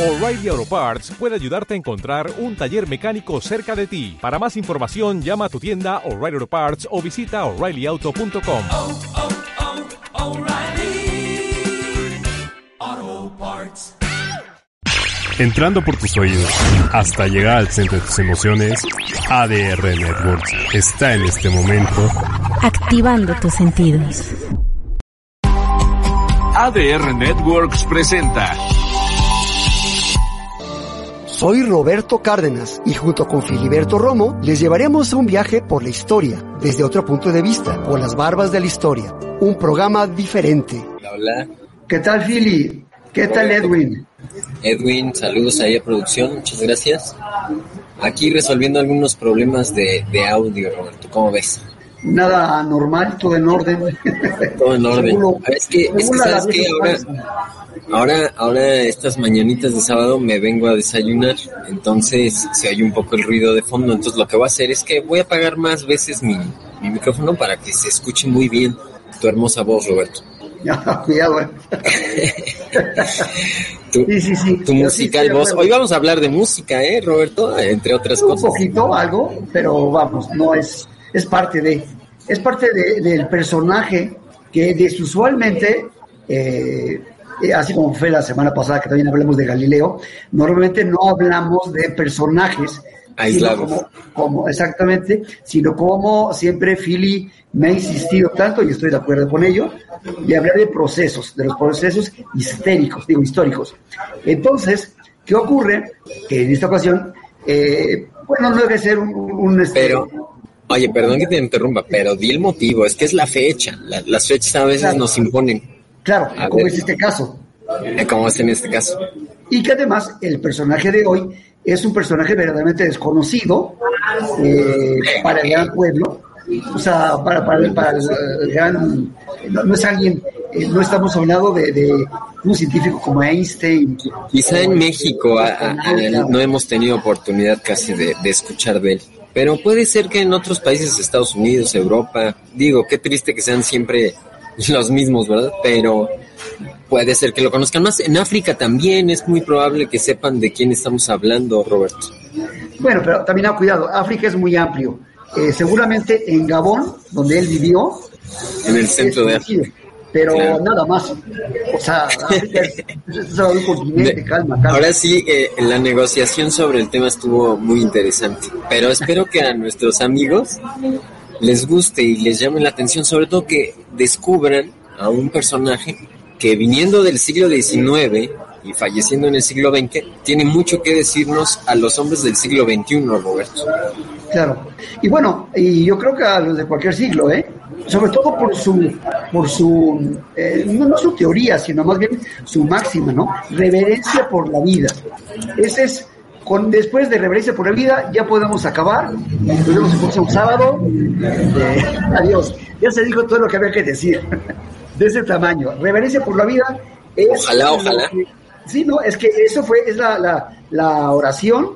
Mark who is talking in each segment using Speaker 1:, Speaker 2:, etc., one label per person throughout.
Speaker 1: O'Reilly Auto Parts puede ayudarte a encontrar un taller mecánico cerca de ti. Para más información, llama a tu tienda O'Reilly Auto Parts o visita oreillyauto.com.
Speaker 2: oh, oh, Parts.
Speaker 3: Entrando por tus oídos hasta llegar al centro de tus emociones, ADR Networks está en este momento
Speaker 4: activando tus sentidos.
Speaker 5: ADR Networks presenta
Speaker 6: Soy Roberto Cárdenas y junto con Filiberto Romo les llevaremos a un viaje por la historia, desde otro punto de vista, por las barbas de la historia. Un programa diferente.
Speaker 7: Hola,
Speaker 6: ¿Qué tal, Fili? ¿Qué tal, Edwin?
Speaker 7: Edwin, saludos ahí a producción, muchas gracias. Aquí resolviendo algunos problemas de, de audio, Roberto, ¿cómo ves?
Speaker 6: Nada normal, todo en orden.
Speaker 7: Todo en orden. Es que, es que sabes que ahora, ahora, ahora estas mañanitas de sábado me vengo a desayunar, entonces se oye un poco el ruido de fondo, entonces lo que voy a hacer es que voy a apagar más veces mi, mi micrófono para que se escuche muy bien tu hermosa voz, Roberto.
Speaker 6: Cuidado, eh.
Speaker 7: Tu,
Speaker 6: Sí, sí, sí.
Speaker 7: tu
Speaker 6: sí
Speaker 7: musical voz. Hoy vamos a hablar de música, ¿eh, Roberto? Entre otras
Speaker 6: Un
Speaker 7: cosas.
Speaker 6: poquito, algo, pero vamos, no es, es parte de, es parte de- del personaje que desusualmente, eh, eh, así como fue la semana pasada que también hablamos de Galileo, normalmente no hablamos de personajes
Speaker 7: Aislados.
Speaker 6: Como, como- exactamente, sino como siempre Philly me ha insistido tanto, y estoy de acuerdo con ello, de hablar de procesos, de los procesos histéricos, digo, históricos. Entonces, ¿qué ocurre? Que en esta ocasión, eh, bueno, no debe ser un... un, este,
Speaker 7: Pero, oye, perdón que te interrumpa, pero di el motivo, es que es la fecha. La- las fechas a veces
Speaker 6: Claro.
Speaker 7: nos imponen,
Speaker 6: claro,
Speaker 7: a
Speaker 6: como
Speaker 7: ver.
Speaker 6: es este caso.
Speaker 7: eh, como es en este caso.
Speaker 6: Y que además el personaje de hoy es un personaje verdaderamente desconocido eh, para el gran pueblo, o sea, para, para, el- para el, el gran... No, no es alguien, eh, no estamos hablando de, de un científico como Einstein.
Speaker 7: Quizá en
Speaker 6: o,
Speaker 7: México
Speaker 6: o
Speaker 7: a- a- a- no hemos tenido oportunidad casi de, de escuchar de él. Pero puede ser que en otros países, Estados Unidos, Europa, digo, qué triste que sean siempre los mismos, ¿verdad? Pero puede ser que lo conozcan más. En África también es muy probable que sepan de quién estamos hablando, Roberto.
Speaker 6: Bueno, pero también ha cuidado, África es muy amplio. Eh, seguramente en Gabón, donde él vivió,
Speaker 7: En el centro de África.
Speaker 6: Pero
Speaker 7: Claro.
Speaker 6: nada más. O sea, es, es un continente,
Speaker 7: De-
Speaker 6: calma, calma.
Speaker 7: Ahora sí, eh, la negociación sobre el tema estuvo muy interesante, pero espero que a nuestros amigos les guste y les llame la atención, sobre todo que descubran a un personaje que viniendo del siglo XIX y falleciendo en el siglo XX, tiene mucho que decirnos a los hombres del siglo XXI, Roberto.
Speaker 6: Claro. Y bueno, y yo creo que a los de cualquier siglo, ¿eh? Sobre todo por su, por su, eh, no, no su teoría, sino más bien su máxima, ¿no? Reverencia por la vida. Ese es, con, después de reverencia por la vida, ya podemos acabar. Nos vemos el próximo sábado. Eh, adiós. Ya se dijo todo lo que había que decir. De ese tamaño. Reverencia por la vida es.
Speaker 7: Ojalá, ojalá.
Speaker 6: Sí, no, es que eso fue, es la, la, la oración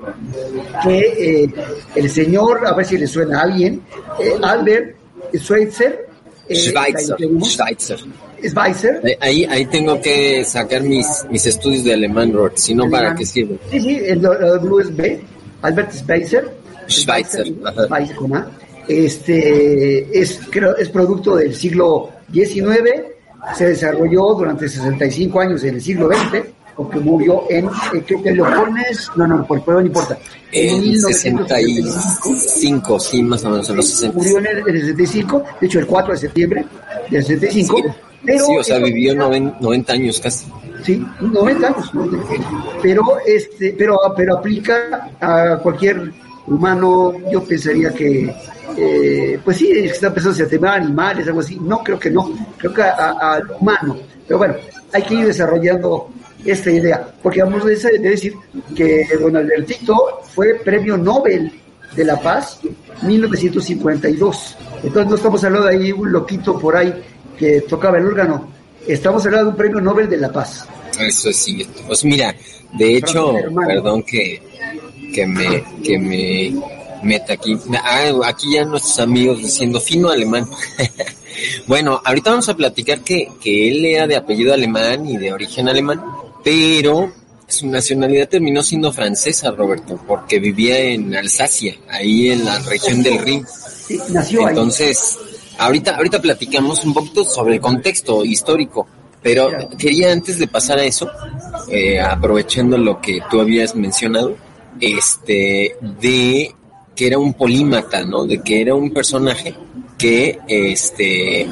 Speaker 6: que eh, el señor, a ver si le suena a alguien, eh, Albert Schweitzer, eh,
Speaker 7: Schweitzer, Schweitzer.
Speaker 6: Schweitzer,
Speaker 7: Ahí, ahí tengo que sacar mis, mis estudios de alemán, Roberto, si no, ¿para qué sirve?
Speaker 6: Sí, sí, el W es B, Albert Schweitzer,
Speaker 7: Schweitzer.
Speaker 6: Schweitzer A. este, es, creo, es producto del siglo XIX, se desarrolló durante 65 años en el siglo XX, porque murió en, eh, creo que lo pones, no, no, por no importa.
Speaker 7: En
Speaker 6: 1965.
Speaker 7: 65, sí, más o menos en los 60.
Speaker 6: Murió en el, en el 65, de hecho el 4 de septiembre del 65.
Speaker 7: Sí,
Speaker 6: pero
Speaker 7: sí, o sea, vivió noven- 90 años casi.
Speaker 6: Sí, 90 años. Pero, este, pero, pero aplica a cualquier humano. Yo pensaría que, eh, pues sí, está pensando si a temas animales, algo así. No, creo que no. Creo que al humano. Pero bueno, hay que ir desarrollando esta idea. Porque vamos a de decir que don Albertito fue premio Nobel de la Paz 1952. Entonces no estamos hablando de ahí un loquito por ahí que tocaba el órgano. Estamos hablando de un premio Nobel de la Paz.
Speaker 7: Eso es cierto. Pues mira, de hecho, perdón que, que me, que me meta aquí. Ah, aquí ya nuestros amigos diciendo fino alemán. bueno, ahorita vamos a platicar que, que él era de apellido alemán y de origen alemán, pero su nacionalidad terminó siendo francesa, Roberto, porque vivía en Alsacia, ahí en la región del Rin.
Speaker 6: Sí, nació ahí.
Speaker 7: Entonces, ahorita, ahorita platicamos un poquito sobre el contexto histórico, pero quería antes de pasar a eso, eh, aprovechando lo que tú habías mencionado, este, de que era un polímata, ¿no? De que era un personaje que, este,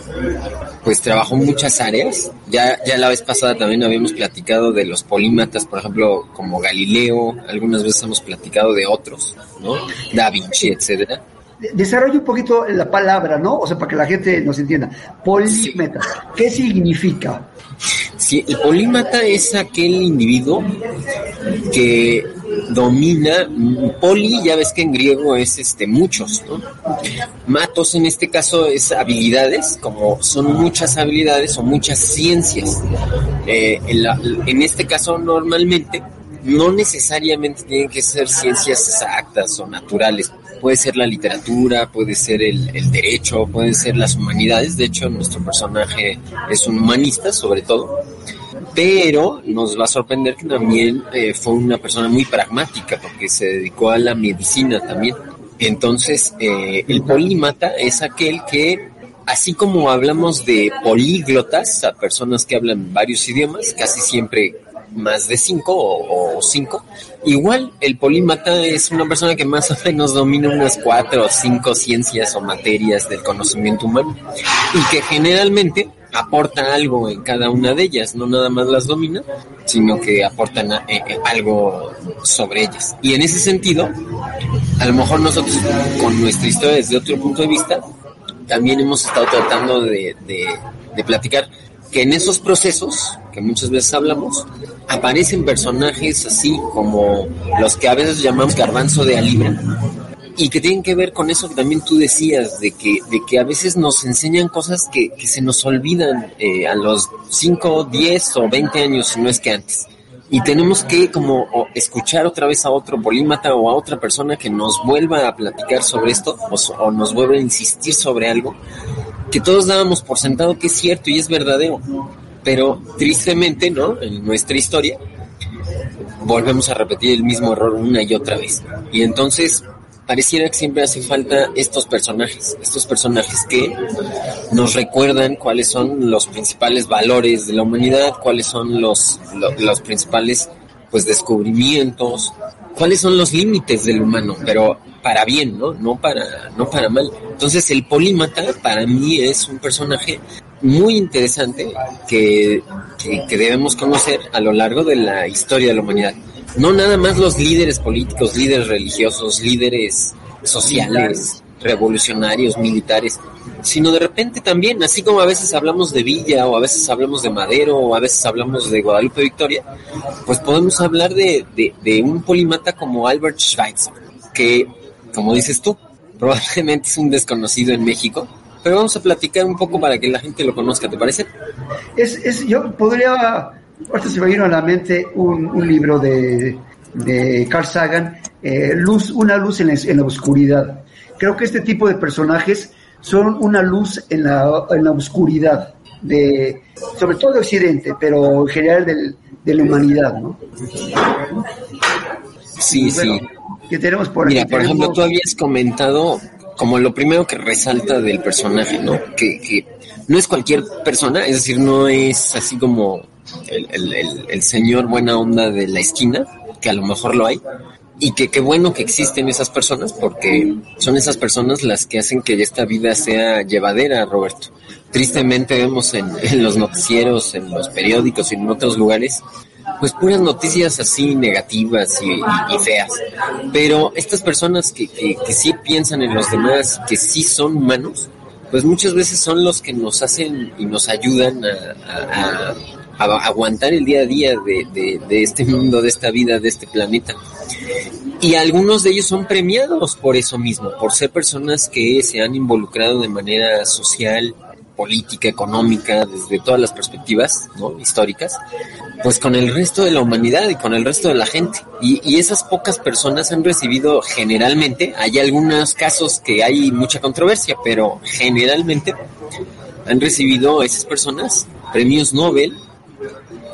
Speaker 7: pues trabajó en muchas áreas. Ya, ya la vez pasada también habíamos platicado de los polímatas, por ejemplo, como Galileo, algunas veces hemos platicado de otros, ¿no? Da Vinci, etcétera.
Speaker 6: De- Desarrolla un poquito la palabra, ¿no? O sea, para que la gente nos entienda. Polímeta. ¿Qué significa?
Speaker 7: Sí, el polímata es aquel individuo que domina, poli, ya ves que en griego es este muchos. Matos en este caso es habilidades, como son muchas habilidades o muchas ciencias. Eh, en este caso normalmente no necesariamente tienen que ser ciencias exactas o naturales. Puede ser la literatura, puede ser el, el derecho, pueden ser las humanidades. De hecho, nuestro personaje es un humanista, sobre todo pero nos va a sorprender que también eh, fue una persona muy pragmática porque se dedicó a la medicina también. Entonces, eh, el polímata es aquel que, así como hablamos de políglotas, a personas que hablan varios idiomas, casi siempre más de cinco o, o cinco, igual el polímata es una persona que más o menos domina unas cuatro o cinco ciencias o materias del conocimiento humano y que generalmente aporta algo en cada una de ellas, no nada más las domina, sino que aportan eh, eh, algo sobre ellas. Y en ese sentido, a lo mejor nosotros con nuestra historia desde otro punto de vista, también hemos estado tratando de, de- de platicar que en esos procesos, que muchas veces hablamos, aparecen personajes así como los que a veces llamamos garbanzo de alibra, y que tienen que ver con eso que también tú decías, de que, de que a veces nos enseñan cosas que, que se nos olvidan eh, a los 5, 10 o 20 años, si no es que antes. Y tenemos que como escuchar otra vez a otro polímata o a otra persona que nos vuelva a platicar sobre esto o, so- o nos vuelva a insistir sobre algo que todos dábamos por sentado que es cierto y es verdadero. Pero tristemente, ¿no? En nuestra historia, volvemos a repetir el mismo error una y otra vez. Y entonces pareciera que siempre hace falta estos personajes, estos personajes que nos recuerdan cuáles son los principales valores de la humanidad, cuáles son los, lo- los principales pues descubrimientos, cuáles son los límites del humano, pero para bien, ¿no? No para, no para mal. Entonces el polímata para mí es un personaje muy interesante que, que debemos conocer a lo largo de la historia de la humanidad. No nada más los líderes políticos, líderes religiosos, líderes sociales, revolucionarios, militares, sino de repente también, así como a veces hablamos de Villa o a veces hablamos de Madero o a veces hablamos de Guadalupe Victoria, pues podemos hablar de, de, de un polímata como Albert Schweitzer, que, como dices tú, probablemente es un desconocido en México, pero vamos a platicar un poco para que la gente lo conozca, ¿te parece?
Speaker 6: Es, es, yo podría, ahorita se me vino a la mente un, un libro de, de Carl Sagan, eh, luz, una luz en la, en la oscuridad. Creo que este tipo de personajes son una luz en la, en la oscuridad, de, sobre todo de Occidente, pero en general del- de la humanidad, ¿no?
Speaker 7: Sí, sí.
Speaker 6: Que tenemos por
Speaker 7: Mira,
Speaker 6: aquí.
Speaker 7: por ejemplo, tú habías comentado como lo primero que resalta del personaje, ¿no? Que, que no es cualquier persona, es decir, no es así como el, el- el- el señor buena onda de la esquina, que a lo mejor lo hay, y que qué bueno que existen esas personas, porque son esas personas las que hacen que esta vida sea llevadera, Roberto. Tristemente vemos en, en los noticieros, en los periódicos y en otros lugares, pues puras noticias así negativas y, y- y feas. Pero estas personas que, que, que sí piensan en los demás, que sí son humanos, pues muchas veces son los que nos hacen y nos ayudan a, a- a- aguantar el día a día de, este mundo, de esta vida, de este planeta. Y algunos de ellos son premiados por eso mismo, por ser personas que se han involucrado de manera social, política, económica, desde todas las perspectivas históricas, pues con el resto de la humanidad y con el resto de la gente. Y, y esas pocas personas han recibido generalmente, hay algunos casos que hay mucha controversia, pero generalmente han recibido esas personas premios Nobel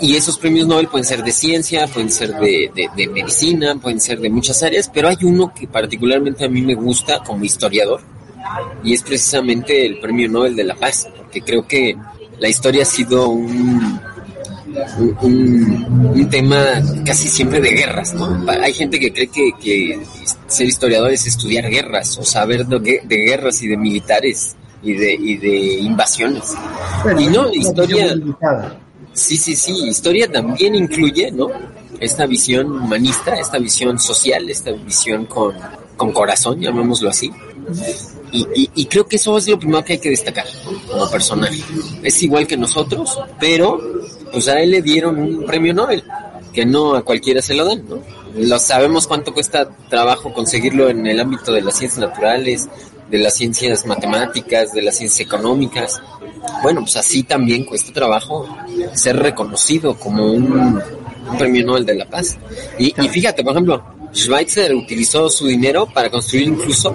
Speaker 7: y esos premios Nobel pueden ser de ciencia, pueden ser de, de, de medicina, pueden ser de muchas áreas, pero hay uno que particularmente a mí me gusta como historiador, y es precisamente el Premio Nobel de la Paz, porque creo que la historia ha sido un, un, un- un tema casi siempre de guerras, ¿no? Hay gente que cree que, que ser historiador es estudiar guerras o saber de, de guerras y de militares y de, y de invasiones.
Speaker 6: Bueno,
Speaker 7: y no, historia. Sí, sí, sí, historia también incluye, ¿no? Esta visión humanista, esta visión social, esta visión con, con corazón, llamémoslo así. Y, y- y creo que eso es lo primero que hay que destacar como personaje. Es igual que nosotros, pero pues a él le dieron un premio Nobel, que no a cualquiera se lo dan, ¿no? Lo sabemos cuánto cuesta trabajo conseguirlo en el ámbito de las ciencias naturales, de las ciencias matemáticas, de las ciencias económicas. Bueno, pues así también cuesta trabajo ser reconocido como un, un premio Nobel de la Paz. Y, y fíjate, por ejemplo, Schweitzer utilizó su dinero para construir incluso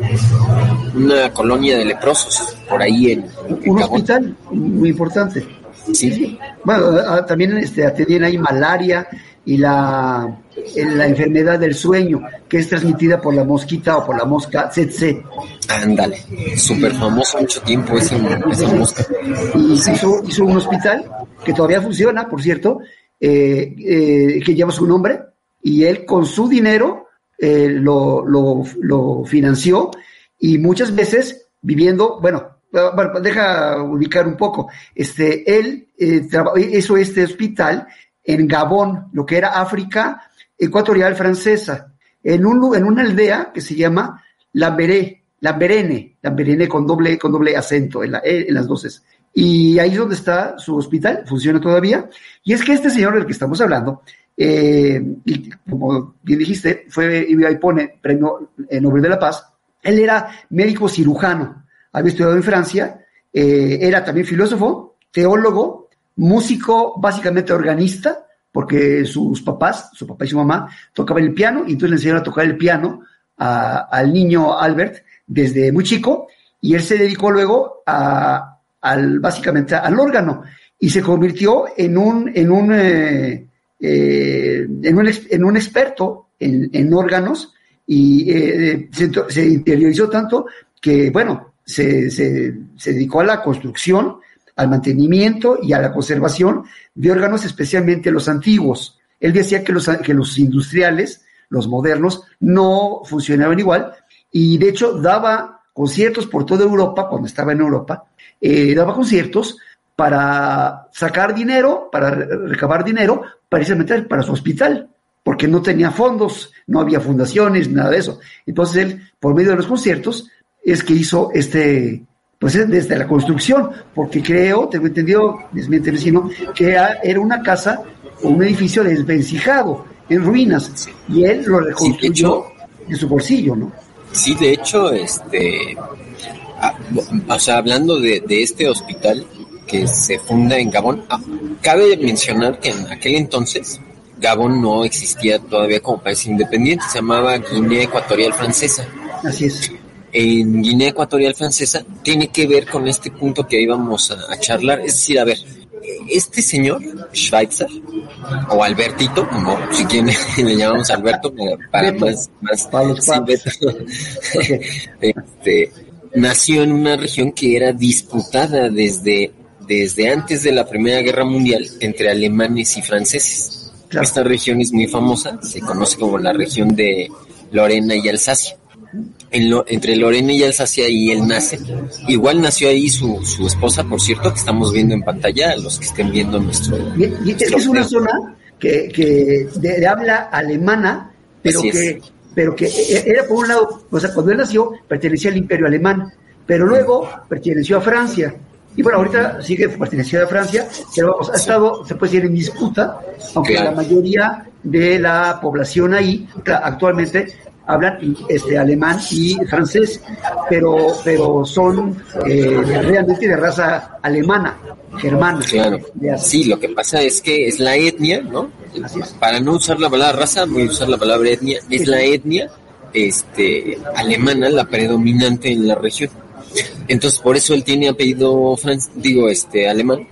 Speaker 7: una colonia de leprosos por ahí en, en
Speaker 6: Un hospital muy importante.
Speaker 7: Sí,
Speaker 6: Bueno, también este, atendían ahí malaria y la, en la enfermedad del sueño, que es transmitida por la mosquita o por la mosca tsetse.
Speaker 7: ándale, súper famoso mucho tiempo ese, esa mosca.
Speaker 6: Y hizo, hizo un hospital que todavía funciona, por cierto, eh, eh, que lleva su nombre, y él con su dinero eh, lo, lo, lo financió y muchas veces viviendo, bueno, bueno, deja ubicar un poco, este, él eh, hizo este hospital en Gabón, lo que era África ecuatorial francesa, en, un, en una aldea que se llama Lamberé, Lamberene, Lamberene con doble, con doble acento en, E, en las doces. Y ahí es donde está su hospital, funciona todavía. Y es que este señor del que estamos hablando, eh, como bien dijiste, fue y pone premio eh, Nobel de la Paz. Él era médico cirujano, había estudiado en Francia, eh, era también filósofo, teólogo, músico, básicamente organista, porque sus papás, su papá y su mamá, tocaban el piano y entonces le enseñaron a tocar el piano al niño Albert desde muy chico y él se dedicó luego al, básicamente al órgano y se convirtió en un, en un, eh, eh, en un, experto en, órganos y se interiorizó tanto que, bueno, se, dedicó a la construcción, al mantenimiento y a la conservación de órganos, especialmente los antiguos. Él decía que los, industriales, los modernos, no funcionaban igual y de hecho daba conciertos por toda Europa, cuando estaba en Europa, eh, daba conciertos para sacar dinero, para re- recabar dinero, precisamente para su hospital, porque no tenía fondos, no había fundaciones, nada de eso. Entonces él, por medio de los conciertos, es que hizo este, pues es desde la construcción, porque creo, tengo entendido, desmiente vecino, que era, una casa o un edificio desvencijado, en ruinas, y él lo reconstruyó
Speaker 7: hecho-
Speaker 6: de su bolsillo, ¿no?
Speaker 7: Sí, de hecho, este, ah, o sea, hablando de, de este hospital que se funda en Gabón, ah, cabe mencionar que en aquel entonces Gabón no existía todavía como país independiente, se llamaba Guinea Ecuatorial Francesa.
Speaker 6: Así es.
Speaker 7: En Guinea Ecuatorial Francesa tiene que ver con este punto que íbamos a, a charlar, es decir, a ver, este señor Schweitzer o Albertito, como si quieren le llamamos Alberto para, más, más sí, este, nació en una región que era disputada desde, desde antes de la Primera Guerra Mundial entre alemanes y franceses.
Speaker 6: Claro.
Speaker 7: Esta región es muy famosa, se conoce como la región de Lorena y Alsacia. En lo- entre Lorena y Alsacia y él nace. Igual nació ahí su, su esposa, por cierto, que estamos viendo en pantalla, los que estén viendo nuestro...
Speaker 6: Y, y es que es una zona que, que de, de habla alemana, pero
Speaker 7: Así es.
Speaker 6: que, pero que e- era por un lado, o sea, cuando él nació pertenecía al imperio alemán, pero luego perteneció a Francia. Y bueno, ahorita sigue perteneciendo a Francia, pero vamos, ha estado, se puede decir, en disputa, aunque
Speaker 7: Claro.
Speaker 6: la mayoría de la población ahí actualmente hablan este alemán y francés, pero pero son eh, realmente de raza alemana, germana.
Speaker 7: Claro. Sí, lo que pasa es que es la etnia, ¿no?
Speaker 6: Así es.
Speaker 7: Para no usar la palabra raza, voy a usar la palabra etnia. Es la etnia este, alemana la predominante en la región. Entonces, por eso él tiene apellido, digo, este, alemán.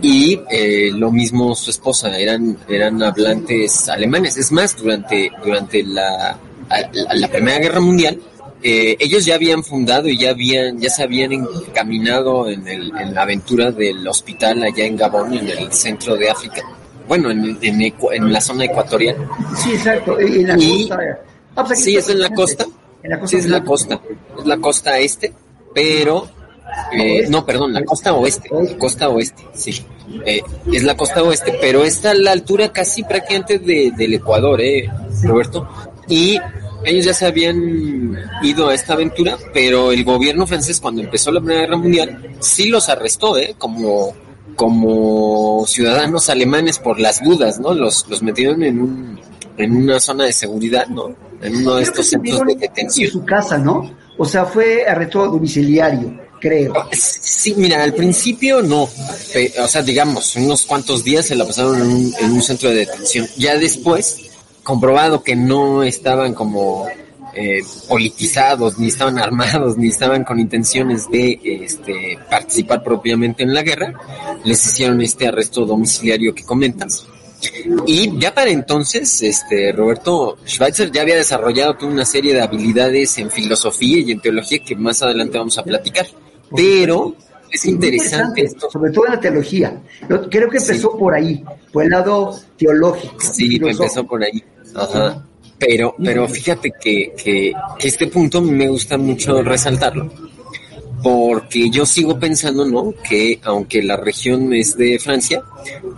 Speaker 7: Y eh, lo mismo su esposa, eran, eran hablantes alemanes. Es más, durante, durante la, la, la Primera Guerra Mundial, eh, ellos ya habían fundado y ya habían, ya se habían encaminado en, el, en la aventura del hospital allá en Gabón, en el centro de África. Bueno, en, en, en la zona ecuatorial.
Speaker 6: Sí, exacto. En la
Speaker 7: Y-
Speaker 6: costa. Ah, pues
Speaker 7: Sí, es en la costa.
Speaker 6: En la costa.
Speaker 7: Sí, es la costa. Es la costa este, pero... eh, no, perdón, la costa oeste. Costa oeste, sí. Eh, es la costa oeste, pero está a la altura casi prácticamente de- del Ecuador, ¿eh, Roberto? Y ellos ya se habían ido a esta aventura, pero el gobierno francés cuando empezó la Primera Guerra Mundial sí los arrestó, ¿eh? Como, como ciudadanos alemanes por las dudas, ¿no? Los, los metieron en un, en una zona de seguridad, ¿no? En uno de estos centros de
Speaker 6: estuvieron En
Speaker 7: detención.
Speaker 6: su casa, ¿no? O sea, fue arresto domiciliario, creo.
Speaker 7: Sí, mira, al principio no, o sea, digamos, unos cuantos días se la pasaron en un, en un centro de detención. Ya después, comprobado que no estaban como eh, politizados, ni estaban armados, ni estaban con intenciones de este, participar propiamente en la guerra, les hicieron este arresto domiciliario que comentas. Y ya para entonces, este Roberto Schweitzer ya había desarrollado toda una serie de habilidades en filosofía y en teología que más adelante vamos a platicar. Pero es interesante esto.
Speaker 6: Sobre todo en la teología. Yo creo que empezó
Speaker 7: Sí.
Speaker 6: por ahí, por el lado teológico.
Speaker 7: Sí, empezó por ahí. Ajá. Pero, pero fíjate que, que, que este punto me gusta mucho resaltarlo. Porque yo sigo pensando, ¿no? Que aunque la región es de Francia,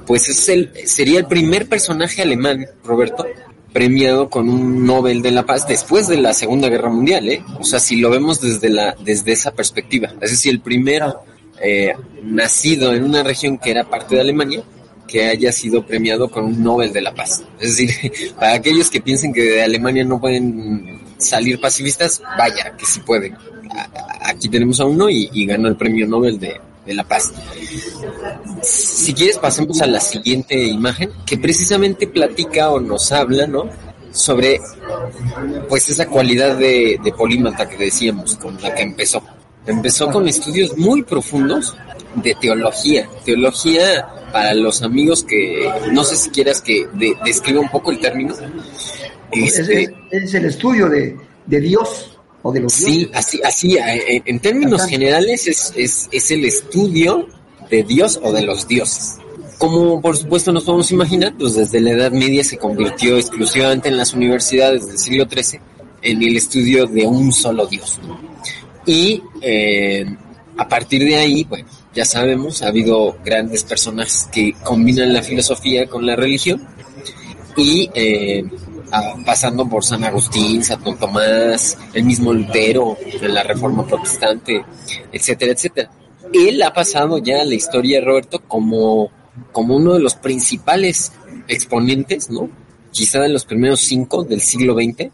Speaker 7: pues es el, sería el primer personaje alemán, Roberto, premiado con un Nobel de la Paz después de la Segunda Guerra Mundial, ¿eh? O sea, si lo vemos desde la, desde esa perspectiva. Es decir, el primero eh, nacido en una región que era parte de Alemania, que haya sido premiado con un Nobel de la Paz. Es decir, para aquellos que piensen que de Alemania no pueden salir pacifistas, vaya, que sí pueden. Aquí tenemos a uno y, y ganó el premio Nobel de, de la Paz. Si quieres, pasemos a la siguiente imagen, que precisamente platica o nos habla, ¿no? Sobre, pues, esa cualidad de, de polímata que decíamos, con la que empezó. Empezó con estudios muy profundos de teología. Teología, para los amigos que, no sé si quieras que de- describa un poco el término. Este,
Speaker 6: es, el estudio de, de Dios o de los
Speaker 7: Sí,
Speaker 6: dioses.
Speaker 7: así, así, eh, en, en términos generales es, es, es el estudio de Dios o de los dioses. Como por supuesto nos podemos imaginar, pues desde la Edad Media se convirtió exclusivamente en las universidades del siglo XIII en el estudio de un solo Dios. ¿no? Y eh, a partir de ahí, bueno, ya sabemos, ha habido grandes personajes que combinan la filosofía con la religión y eh, pasando por San Agustín, Santo Tomás, el mismo Lutero la Reforma Protestante, etcétera, etcétera. Él ha pasado ya a la historia, Roberto, como, como uno de los principales exponentes, ¿no? Quizá de los primeros cinco del siglo XX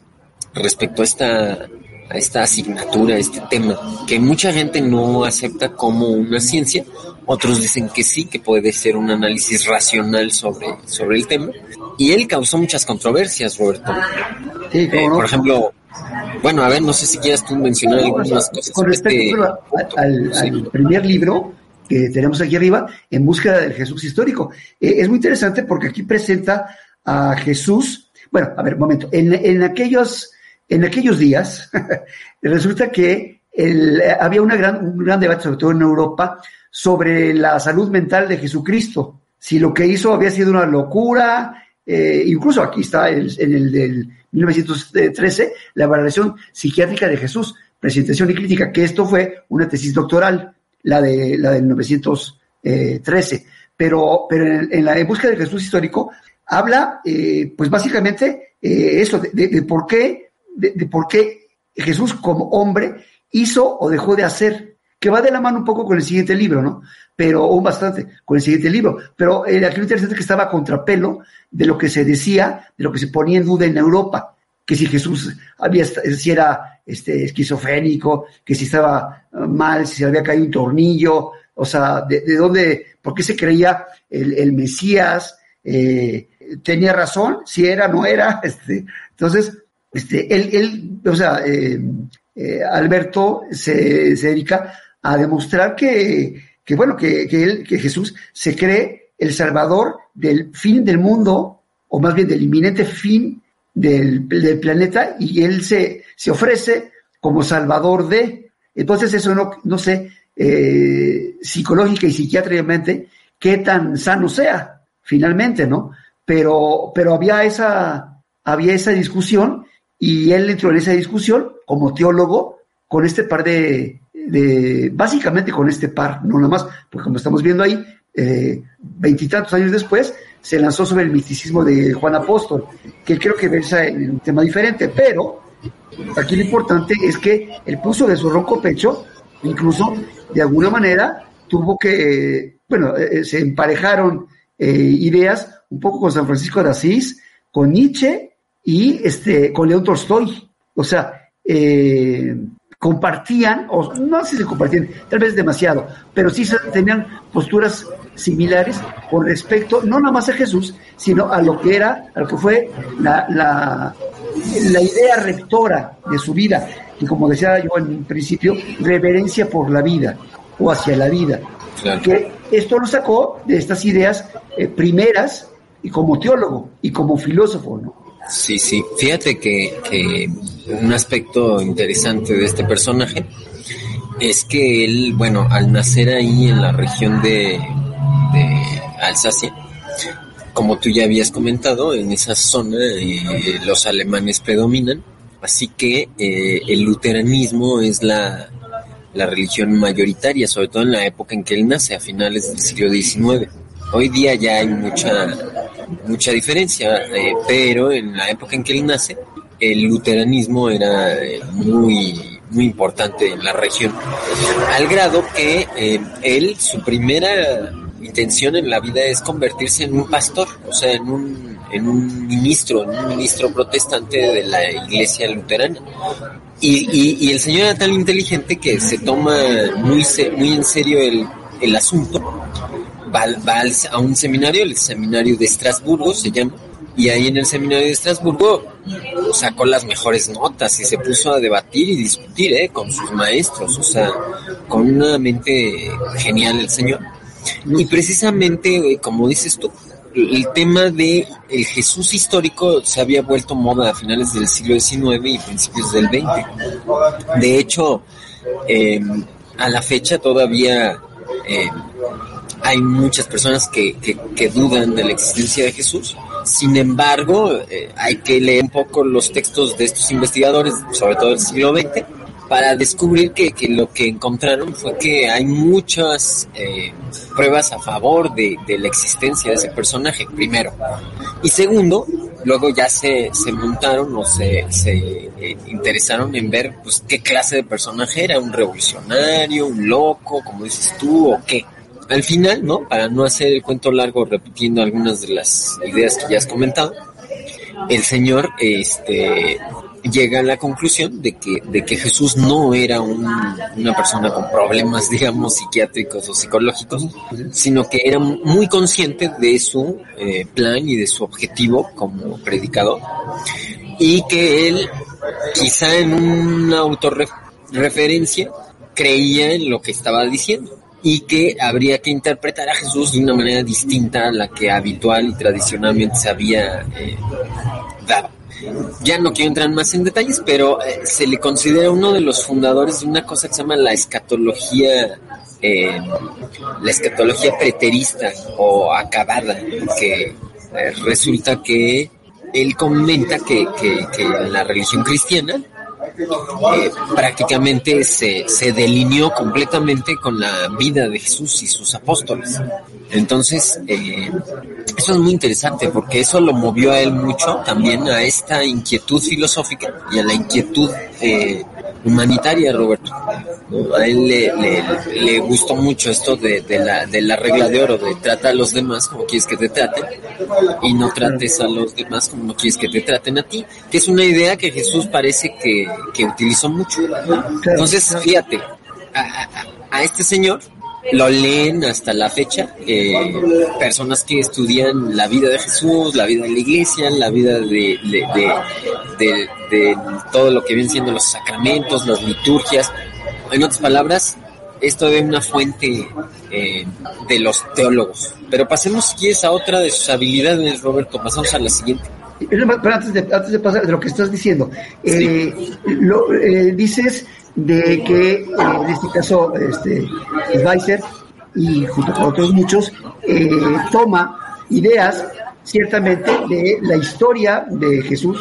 Speaker 7: respecto a esta, a esta asignatura, a este tema, que mucha gente no acepta como una ciencia, otros dicen que sí, que puede ser un análisis racional sobre, sobre el tema, y él causó muchas controversias, Roberto.
Speaker 6: Sí,
Speaker 7: Eh, por ejemplo, bueno, a ver, no sé si quieras tú mencionar algunas cosas.
Speaker 6: Con respecto pero,
Speaker 7: punto.
Speaker 6: al,
Speaker 7: Sí.
Speaker 6: al primer libro que tenemos aquí arriba, En búsqueda del Jesús histórico, eh, es muy interesante porque aquí presenta a Jesús. Bueno, a ver, un momento. En, en aquellos, en aquellos días, resulta que eh, había una gran, un gran debate, sobre todo en Europa, sobre la salud mental de Jesucristo. Si lo que hizo había sido una locura, eh, incluso aquí está el- en el del 1913, la valoración psiquiátrica de Jesús, presentación y crítica, que esto fue una tesis doctoral, la, de, la del 1913. Pero, pero en, la búsqueda de Jesús histórico habla, eh, pues básicamente, eso, de por qué, de, por qué Jesús como hombre hizo o dejó de hacer, que va de la mano un poco con el siguiente libro, ¿no? Pero, o bastante, con el siguiente libro. Pero eh, aquí lo interesante es que estaba a contrapelo de lo que se decía, de lo que se ponía en duda en Europa, que si Jesús había, esta- si era este, esquizofrénico, que si estaba eh, mal, si se había caído un tornillo, o sea, de, de dónde, por qué se creía el, el Mesías, eh, tenía razón, si era, no era, este, entonces, este, él, él, o sea, eh, eh, Alberto se, se dedica a demostrar que, que bueno, que, que, él, que Jesús se cree el salvador del fin del mundo, o más bien del inminente fin del, del planeta, y él se, se ofrece como salvador de. Entonces eso no, no sé, eh, psicológica y psiquiátricamente, qué tan sano sea, finalmente, ¿no? Pero, pero había esa, había esa discusión y él entró en esa discusión como teólogo con este par de, de básicamente con este par, no nada más, porque como estamos viendo ahí, eh, veintitantos años después, se lanzó sobre el misticismo de Juan Apóstol, que creo que versa en un tema diferente, pero aquí lo importante es que él puso de su ronco pecho, incluso de alguna manera tuvo que, bueno, eh, se emparejaron eh, ideas un poco con San Francisco de Asís, con Nietzsche y este, con León Tolstoy. O sea, eh, compartían, o no sé si compartían, tal vez demasiado, pero sí tenían posturas similares con respecto, no nada más a Jesús, sino a lo que era, a lo que fue la, la, la idea rectora de su vida, y como decía yo en principio, reverencia por la vida o hacia la vida.
Speaker 7: Claro.
Speaker 6: Que esto lo sacó de estas ideas eh, primeras y como teólogo y como filósofo, ¿no?
Speaker 7: Sí, sí. Fíjate que, un aspecto interesante de este personaje es que él, bueno, al nacer ahí en la región de, de Alsacia, como tú ya habías comentado, en esa zona eh, los alemanes predominan, así que eh, el luteranismo es la, la religión mayoritaria, sobre todo en la época en que él nace, a finales del siglo XIX. Hoy día ya hay mucha, mucha diferencia, eh, pero en la época en que él nace, el luteranismo era eh, muy, muy importante en la región, al grado que eh, él, su primera intención en la vida es convertirse en un pastor, o sea, en un, en un ministro, en un ministro protestante de la iglesia luterana. Y, y, el señor era tan inteligente que se toma muy, muy en serio el, el asunto. Va, va a un seminario, el seminario de Estrasburgo se llama, y ahí en el seminario de Estrasburgo sacó las mejores notas y se puso a debatir y discutir ¿eh? con sus maestros, o sea, con una mente genial el señor. Y precisamente, eh, como dices tú, el tema de el Jesús histórico se había vuelto moda a finales del siglo XIX y principios del XX. De hecho, eh, a la fecha todavía eh, hay muchas personas que, que, dudan de la existencia de Jesús. Sin embargo, eh, hay que leer un poco los textos de estos investigadores, sobre todo del siglo XX, para descubrir que, que lo que encontraron fue que hay muchas eh, pruebas a favor de, de la existencia de ese personaje, primero. Y segundo, luego ya se, se montaron o se, se eh, interesaron en ver pues qué clase de personaje era, un revolucionario, un loco, como dices tú, o qué. Al final, ¿no? Para no hacer el cuento largo repitiendo algunas de las ideas que ya has comentado, el señor este llega a la conclusión de que, de que Jesús no era un- una persona con problemas, digamos, psiquiátricos o psicológicos, sino que era muy consciente de su eh, plan y de su objetivo como predicador, y que él, quizá en una autorreferencia, creía en lo que estaba diciendo y que habría que interpretar a Jesús de una manera distinta a la que habitual y tradicionalmente se había eh, dado. Ya no quiero entrar más en detalles, pero eh, se le considera uno de los fundadores de una cosa que se llama la escatología, eh, la escatología preterista o acabada, que resulta que él comenta que, que en la religión cristiana prácticamente se, se delineó completamente con la vida de Jesús y sus apóstoles. Entonces, eh, eso es muy interesante porque eso lo movió a él mucho también a esta inquietud filosófica y a la inquietud eh, humanitaria, Roberto. A él le, le, le gustó mucho esto de, de, la, de la regla de oro, de trata a los demás como quieres que te traten y no trates a los demás como no quieres que te traten a ti, que es una idea que Jesús parece que, que utilizó mucho. Entonces, fíjate, a, a- a este señor lo leen hasta la fecha eh, personas que estudian la vida de Jesús, la vida de la iglesia, la vida de, de, de, todo lo que vienen siendo los sacramentos, las liturgias. En otras palabras, esto de una fuente eh, de los teólogos. Pero pasemos, si quieres, a otra de sus habilidades, Roberto. Pasamos a la siguiente.
Speaker 6: Pero antes de, antes de pasar de lo que estás diciendo, eh, lo, eh, dices de que eh, en este caso este, Schweitzer y junto con otros muchos eh, toma ideas ciertamente de la historia de Jesús,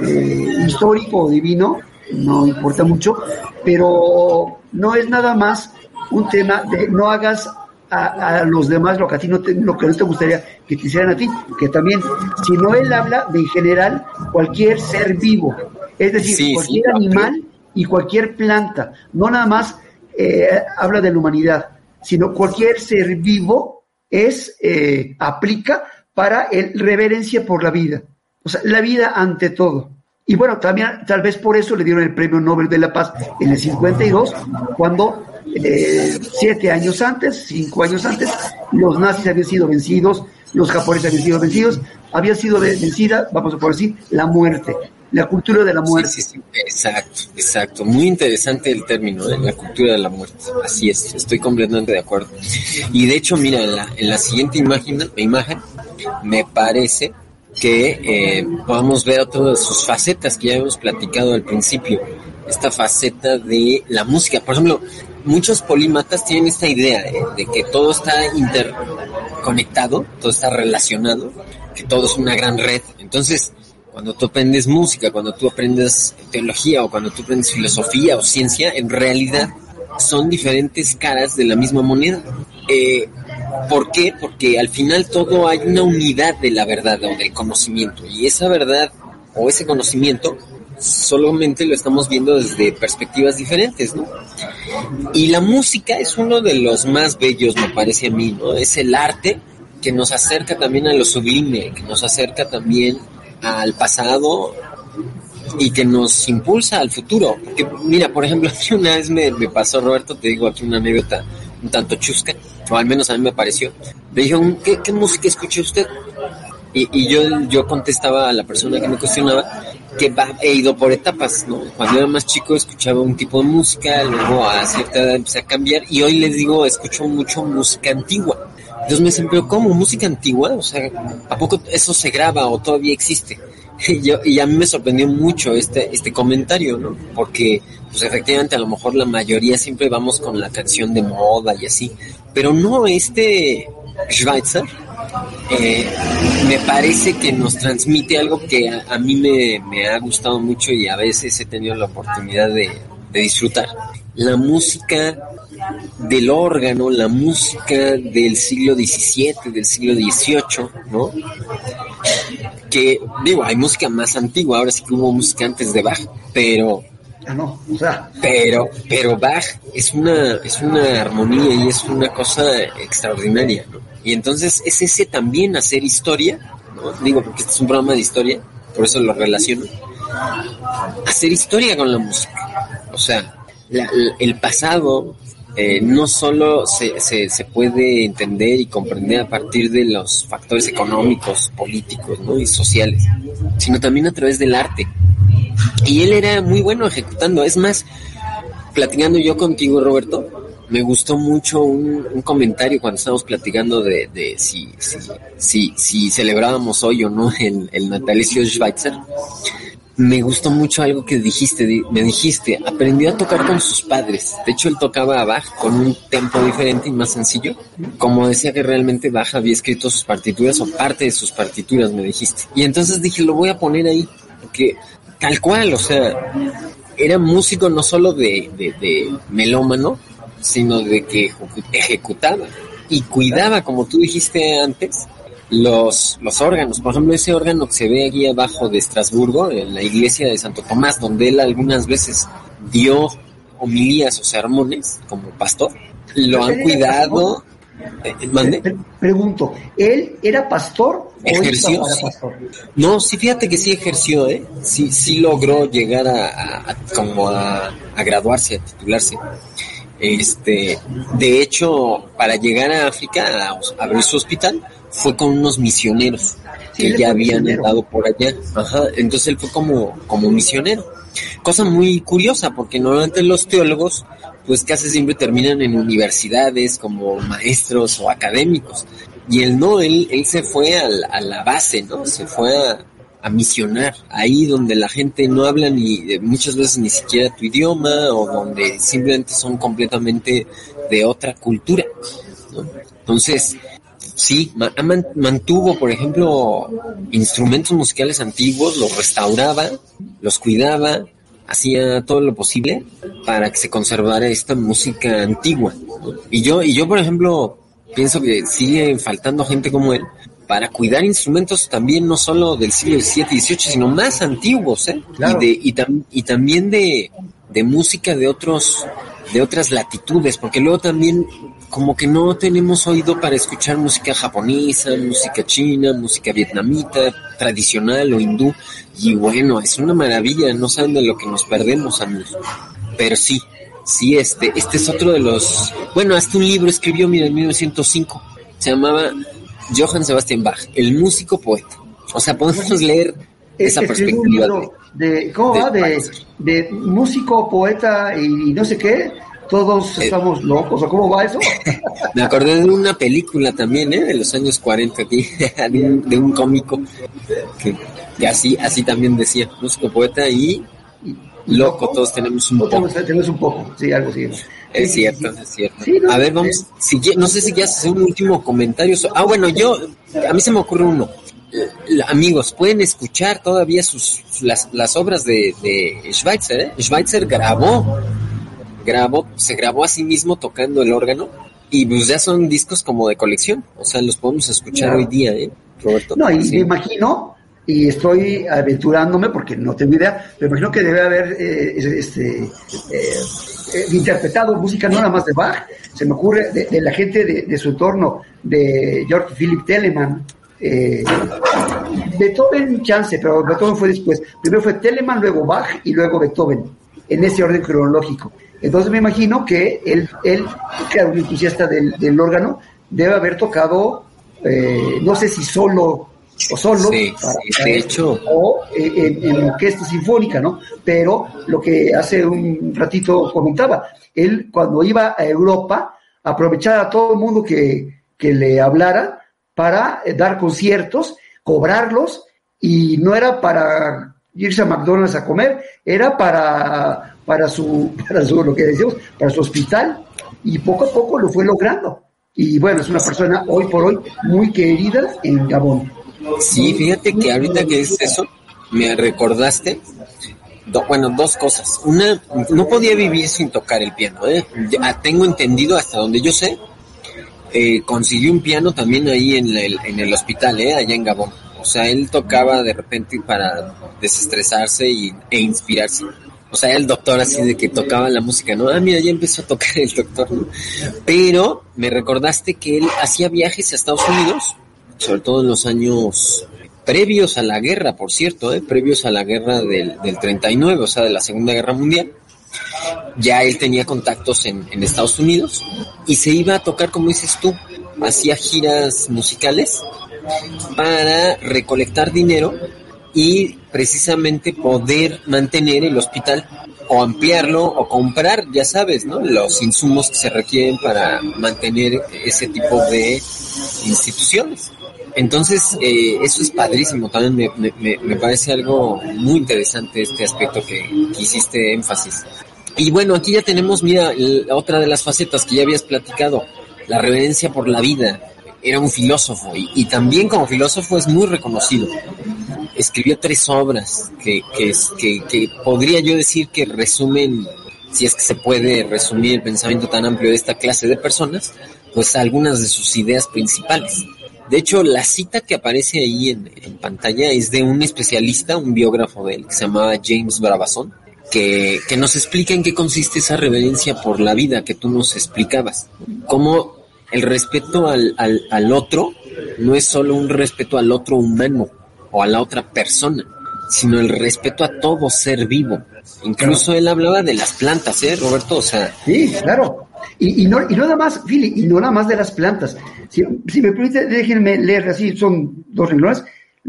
Speaker 6: eh, histórico o divino, no importa mucho, pero no es nada más un tema de no hagas a, a los demás lo que a ti no te, lo que no te gustaría que te hicieran a ti, que también, sino él habla de en general cualquier ser vivo, es decir,
Speaker 7: Sí,
Speaker 6: cualquier animal y cualquier planta, no nada más eh, habla de la humanidad, sino cualquier ser vivo es eh, aplica para el reverencia por la vida, o sea, la vida ante todo. Y bueno, también tal vez por eso le dieron el Premio Nobel de la Paz en el 52, cuando eh, siete años antes, cinco años antes, los nazis habían sido vencidos, los japoneses habían sido vencidos, había sido ve- vencida, vamos a por decir, la muerte, la cultura de la muerte.
Speaker 7: Sí, sí, sí. Exacto, exacto. Muy interesante el término, ¿eh? la cultura de la muerte. Así es, estoy completamente de acuerdo. Y de hecho, mira, en la, en la siguiente imagen, imagen me parece que eh, podemos ver otra de sus facetas que ya hemos platicado al principio. Esta faceta de la música. Por ejemplo, muchos polímatas tienen esta idea ¿eh? de que todo está interconectado, todo está relacionado, que todo es una gran red. Entonces, cuando tú aprendes música, cuando tú aprendes teología o cuando tú aprendes filosofía o ciencia, en realidad son diferentes caras de la misma moneda. Eh, ¿Por qué? Porque al final todo hay una unidad de la verdad o del conocimiento y esa verdad o ese conocimiento solamente lo estamos viendo desde perspectivas diferentes, ¿no? Y la música es uno de los más bellos, me parece a mí, ¿no? Es el arte que nos acerca también a lo sublime, que nos acerca también al pasado y que nos impulsa al futuro. Porque, mira, por ejemplo, una vez me, pasó, Roberto, te digo aquí una anécdota un tanto chusca, o al menos a mí me pareció. Me dijo, ¿qué, música escucha usted? Y, y yo, yo contestaba a la persona que me cuestionaba que va, he ido por etapas, ¿no? Cuando era más chico escuchaba un tipo de música, luego a cierta edad empecé a cambiar y hoy les digo, escucho mucho música antigua. Entonces me pero ¿cómo? ¿Música antigua? O sea, ¿a poco eso se graba o todavía existe? Y, yo, y a mí me sorprendió mucho este, este comentario, ¿no? Porque, pues efectivamente, a lo mejor la mayoría siempre vamos con la canción de moda y así. Pero no, este Schweitzer eh, me parece que nos transmite algo que a, a mí me, me ha gustado mucho y a veces he tenido la oportunidad de, de disfrutar. La música del órgano, la música del siglo XVII, del siglo XVIII, ¿no? Que, digo, hay música más antigua, ahora sí que hubo música antes de Bach, pero,
Speaker 6: Ah, no, o sea,
Speaker 7: pero, pero Bach es una, es una armonía y es una cosa extraordinaria, ¿no? Y entonces es ese también hacer historia, ¿no? Digo, porque este es un programa de historia, por eso lo relaciono. Hacer historia con la música. O sea, la- el pasado eh, no solo se, se, se puede entender y comprender a partir de los factores económicos, políticos ¿no? y sociales, sino también a través del arte. Y él era muy bueno ejecutando. Es más, platicando yo contigo, Roberto, me gustó mucho un, un comentario cuando estábamos platicando de, de si, si, si, celebrábamos hoy o no el, el natalicio Schweitzer. Me gustó mucho algo que dijiste, di- me dijiste, aprendió a tocar con sus padres. De hecho, él tocaba a Bach con un tempo diferente y más sencillo. Como decía que realmente Bach había escrito sus partituras o parte de sus partituras, me dijiste. Y entonces dije, lo voy a poner ahí, porque tal cual, o sea, era músico no solo de, de, de melómano, sino de que ejecu- ejecutaba y cuidaba, como tú dijiste antes, los, los órganos. Por ejemplo, ese órgano que se ve aquí abajo de Estrasburgo, en la iglesia de Santo Tomás, donde él algunas veces dio homilías o sermones como pastor, lo han cuidado. Eh, ¿mande?
Speaker 6: pre- pregunto, ¿él era pastor o
Speaker 7: Ejerció, sí.
Speaker 6: pastor?
Speaker 7: No, sí, fíjate que sí ejerció, ¿eh? Sí, sí logró llegar a, a- a- como a, a graduarse, a titularse. Este, de hecho, para llegar a África a abrir su hospital, fue con unos misioneros que ya habían
Speaker 6: misionero.
Speaker 7: andado por allá. Ajá, entonces él fue como, como misionero. Cosa muy curiosa, porque normalmente los teólogos, pues casi siempre terminan en universidades como maestros o académicos. Y él no, él, él se fue al- a, la base, ¿no? Se fue a, a misionar, ahí donde la gente no habla ni muchas veces ni siquiera tu idioma o donde simplemente son completamente de otra cultura. ¿no? Entonces, sí, ma- man- mantuvo, por ejemplo, instrumentos musicales antiguos, los restauraba, los cuidaba, hacía todo lo posible para que se conservara esta música antigua. Y yo, y yo, por ejemplo, pienso que sigue faltando gente como él para cuidar instrumentos también no solo del siglo XVII y XVIII, sino más antiguos, ¿eh?
Speaker 6: Claro.
Speaker 7: Y, de, y, tam- y también de, de música de otros de otras latitudes, porque luego también como que no tenemos oído para escuchar música japonesa, música china, música vietnamita, tradicional o hindú, y bueno, es una maravilla, no saben de lo que nos perdemos, amigos. Pero sí, sí, este, este es otro de los, bueno, hasta un libro escribió, mira, en 1905, se llamaba Johann Sebastian Bach, el músico poeta. O sea, podemos leer esa
Speaker 6: un
Speaker 7: perspectiva.
Speaker 6: libro de, ¿cómo
Speaker 7: de
Speaker 6: va? De, de músico, poeta y, y no sé qué. Todos
Speaker 7: Eh.
Speaker 6: estamos locos, ¿o cómo va eso?
Speaker 7: Me acordé de una película también, ¿eh? De los años 40, aquí, de, un, de un cómico que, que así, así también decía, músico, poeta y loco, todos tenemos un poco.
Speaker 6: tenemos, tenemos un poco, sí, algo así.
Speaker 7: Es
Speaker 6: Sí,
Speaker 7: cierto,
Speaker 6: sí,
Speaker 7: es cierto.
Speaker 6: Sí, no,
Speaker 7: A ver, vamos, si, no sé si quieres hacer un último comentario. so- ah, bueno, yo, a mí se me ocurre uno. Amigos, pueden escuchar todavía sus, las, las obras de, de Schweitzer, ¿eh? Schweitzer grabó, grabó, se grabó a sí mismo tocando el órgano y pues ya son discos como de colección, o sea, los podemos escuchar hoy día, ¿eh? Roberto.
Speaker 6: No, y
Speaker 7: Sí.
Speaker 6: me imagino, y estoy aventurándome porque no tengo idea, pero imagino que debe haber eh, este, eh, eh, interpretado música no nada más de Bach, se me ocurre de, de la gente de, de su entorno, de George Philip Telemann, eh, Beethoven chance, pero Beethoven fue después. Primero fue Telemann, luego Bach y luego Beethoven, en ese orden cronológico. Entonces me imagino que él, él que era un entusiasta del, del órgano, debe haber tocado, eh, no sé si solo o solo,
Speaker 7: Sí, sí, de hecho.
Speaker 6: o en, en orquesta sinfónica, ¿no? Pero lo que hace un ratito comentaba, él cuando iba a Europa, aprovechaba a todo el mundo que, que le hablara para eh, dar conciertos, cobrarlos, y no era para irse a McDonald's a comer, era para, para su, para su, lo que decíamos, para su hospital, y poco a poco lo fue logrando. Y bueno, es una persona hoy por hoy muy querida en Gabón.
Speaker 7: Sí, fíjate que ahorita que es eso, me recordaste, bueno, dos cosas. Una, no podía vivir sin tocar el piano, ¿eh? Tengo entendido hasta donde yo sé, eh, consiguió un piano también ahí en el, en el hospital, ¿eh? Allá en Gabón. O sea, él tocaba de repente para desestresarse y, e inspirarse. O sea, el doctor así de que tocaba la música, ¿no? Ah, mira, ya empezó a tocar el doctor, ¿no? Pero me recordaste que él hacía viajes a Estados Unidos, sobre todo en los años previos a la guerra, por cierto, ¿eh? previos a la guerra del, del 39, o sea, de la Segunda Guerra Mundial. Ya él tenía contactos en, Estados Unidos y se iba a tocar, como dices tú, hacía giras musicales para recolectar dinero y precisamente poder mantener el hospital o ampliarlo o comprar, ya sabes, ¿no? Los insumos que se requieren para mantener ese tipo de instituciones. Entonces, eh, eso es padrísimo, también me, me- me, parece algo muy interesante este aspecto que, que hiciste énfasis. Y bueno, aquí ya tenemos, mira, el- otra de las facetas que ya habías platicado, la reverencia por la vida. Era un filósofo y, y también como filósofo es muy reconocido. Escribió tres obras que, que, que, que podría yo decir que resumen, si es que se puede resumir el pensamiento tan amplio de esta clase de personas, pues algunas de sus ideas principales. De hecho, la cita que aparece ahí en, en pantalla es de un especialista, un biógrafo de él, que se llamaba James Bravazón, que, que nos explica en qué consiste esa reverencia por la vida que tú nos explicabas. Cómo el respeto al, al, al otro no es solo un respeto al otro humano o a la otra persona, sino el respeto a todo ser vivo. Incluso él hablaba de las plantas, ¿eh, Roberto? O sea,
Speaker 6: Sí, claro. Y, no, y nada más, Philly, y no nada más de las plantas. Si, me permite, déjenme leer así, son dos renglones,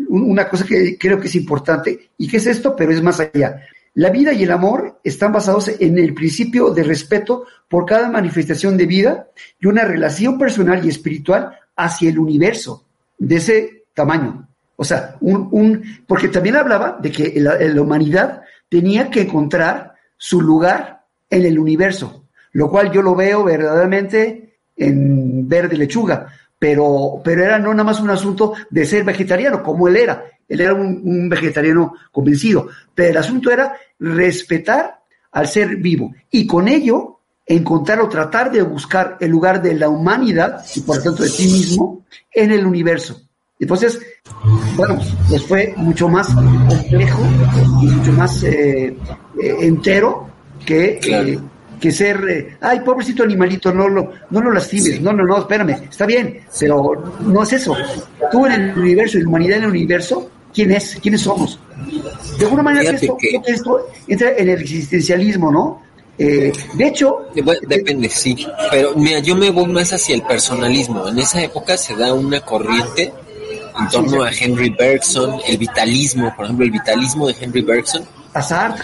Speaker 6: un- una cosa que creo que es importante, y que es esto, pero es más allá. La vida y el amor están basados en el principio de respeto por cada manifestación de vida y una relación personal y espiritual hacia el universo de ese tamaño. O sea, un, un porque también hablaba de que la humanidad tenía que encontrar su lugar en el universo, lo cual yo lo veo verdaderamente en verde lechuga, pero, pero era no nada más un asunto de ser vegetariano, como él era. Él era un, vegetariano convencido, pero el asunto era respetar al ser vivo y con ello encontrar o tratar de buscar el lugar de la humanidad y por tanto de ti mismo en el universo. Entonces, bueno, pues fue mucho más complejo y mucho más eh, eh, entero que, eh, que ser, eh, ay, pobrecito animalito, no lo, no lo lastimes, no, no, no, espérame, está bien, pero no es eso. Tú en el universo y la humanidad en el universo, ¿quién es? ¿Quiénes somos? De alguna manera esto,
Speaker 7: que-
Speaker 6: esto entra en el existencialismo, ¿no? Eh, de hecho,
Speaker 7: bueno, depende, sí. Pero mira, yo me voy más hacia el personalismo. En esa época se da una corriente en torno a Henry Bergson, el vitalismo, por ejemplo, el vitalismo de Henry Bergson,
Speaker 6: a Sartre,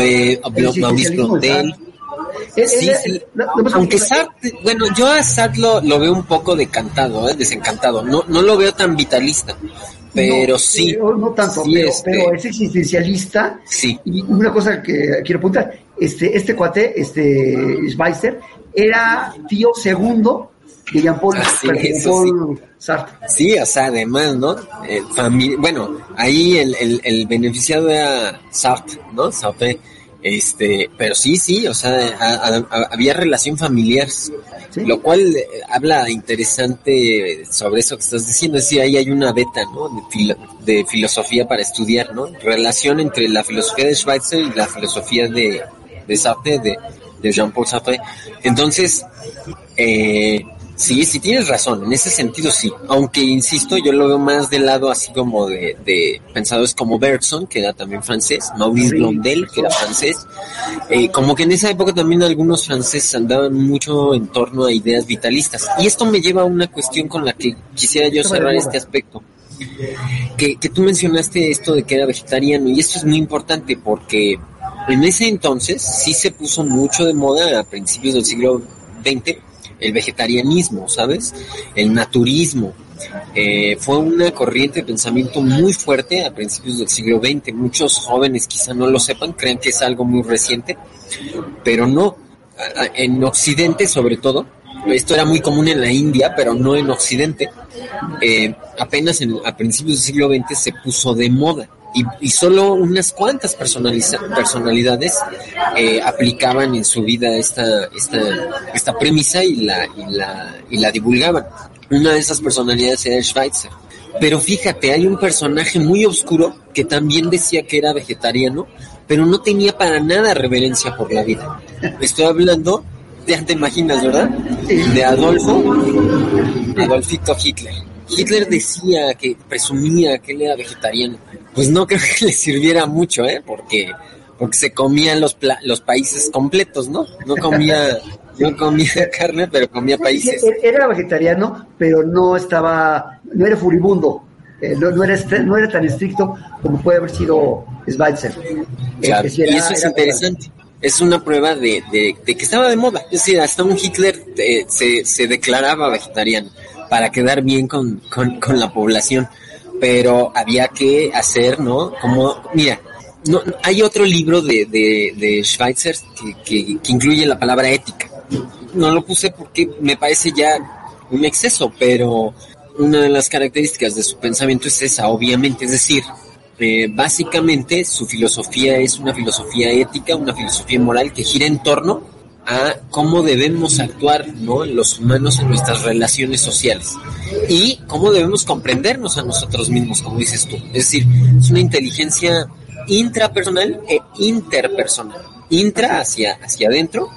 Speaker 7: eh, Blondel.
Speaker 6: Sartre. Él-
Speaker 7: Sí,
Speaker 6: él-
Speaker 7: sí. Aunque Sartre, bueno, yo a Sartre lo, lo veo un poco decantado, ¿eh? desencantado. No, no lo veo tan vitalista, pero
Speaker 6: No,
Speaker 7: sí.
Speaker 6: No, no tanto,
Speaker 7: sí,
Speaker 6: pero,
Speaker 7: este,
Speaker 6: pero es existencialista.
Speaker 7: Sí.
Speaker 6: Y una cosa que quiero apuntar, este, este cuate, este Schweitzer, era tío segundo de Jean-Paul Jean-Paul Sartre.
Speaker 7: Sí, o sea, además, ¿no? Eh, bueno, ahí el, el, el beneficiado era Sartre, ¿no? Sartre, este, pero sí, sí, o sea, a- a- a- había relación familiar,
Speaker 6: Sí.
Speaker 7: lo cual eh, habla interesante sobre eso que estás diciendo, es decir, ahí hay una beta, ¿no? De, filo- de filosofía para estudiar, ¿no? Relación entre la filosofía de Schweitzer y la filosofía de, de Sartre, de, de Jean-Paul Sartre. Entonces, eh, sí, sí tienes razón, en ese sentido sí. Aunque insisto, yo lo veo más del lado así como de, de pensadores como Bergson, que era también francés, Maurice. Blondel, que era francés. Eh, como que en esa época también algunos franceses andaban mucho en torno a ideas vitalistas. Y esto me lleva a una cuestión con la que quisiera yo cerrar este aspecto. Que, que tú mencionaste esto de que era vegetariano, y esto es muy importante porque en ese entonces sí se puso mucho de moda a principios del siglo XX el vegetarianismo, ¿sabes? El naturismo. Eh, fue una corriente de pensamiento muy fuerte a principios del siglo XX. Muchos jóvenes quizá no lo sepan, creen que es algo muy reciente, pero no. En Occidente, sobre todo, esto era muy común en la India, pero no en Occidente. Eh, apenas en- a principios del siglo XX se puso de moda y, y solo unas cuantas personalidades eh, aplicaban en su vida esta, esta, esta premisa y la, y, la, y la divulgaban. Una de esas personalidades era Schweitzer. Pero fíjate, hay un personaje muy oscuro que también decía que era vegetariano, pero no tenía para nada reverencia por la vida. Estoy hablando, ya te imaginas, ¿verdad? De Adolfo, Adolfito Hitler. Hitler decía que presumía que él era vegetariano. Pues no creo que le sirviera mucho, ¿eh? Porque, porque se comían los, pla- los países completos, ¿no? No comía, no comía carne, pero comía países.
Speaker 6: Era vegetariano, pero no estaba, no era furibundo, eh, no, no era, no era tan estricto como puede haber sido Schweitzer. Eh,
Speaker 7: Claro,
Speaker 6: era-
Speaker 7: y eso es interesante. Es una prueba de, de- de que estaba de moda. Es decir, hasta un Hitler eh, se, se declaraba vegetariano para quedar bien con, con, con la población. Pero había que hacer, ¿no? Como, mira, no, hay otro libro de, de, de Schweitzer que, que, incluye la palabra ética. No lo puse porque me parece ya un exceso, pero una de las características de su pensamiento es esa, obviamente. Es decir, eh, básicamente su filosofía es una filosofía ética, una filosofía moral que gira en torno a cómo debemos actuar ¿no? los humanos en nuestras relaciones sociales y cómo debemos comprendernos a nosotros mismos, como dices tú. Es decir, es una inteligencia intrapersonal e interpersonal. Intra hacia, hacia adentro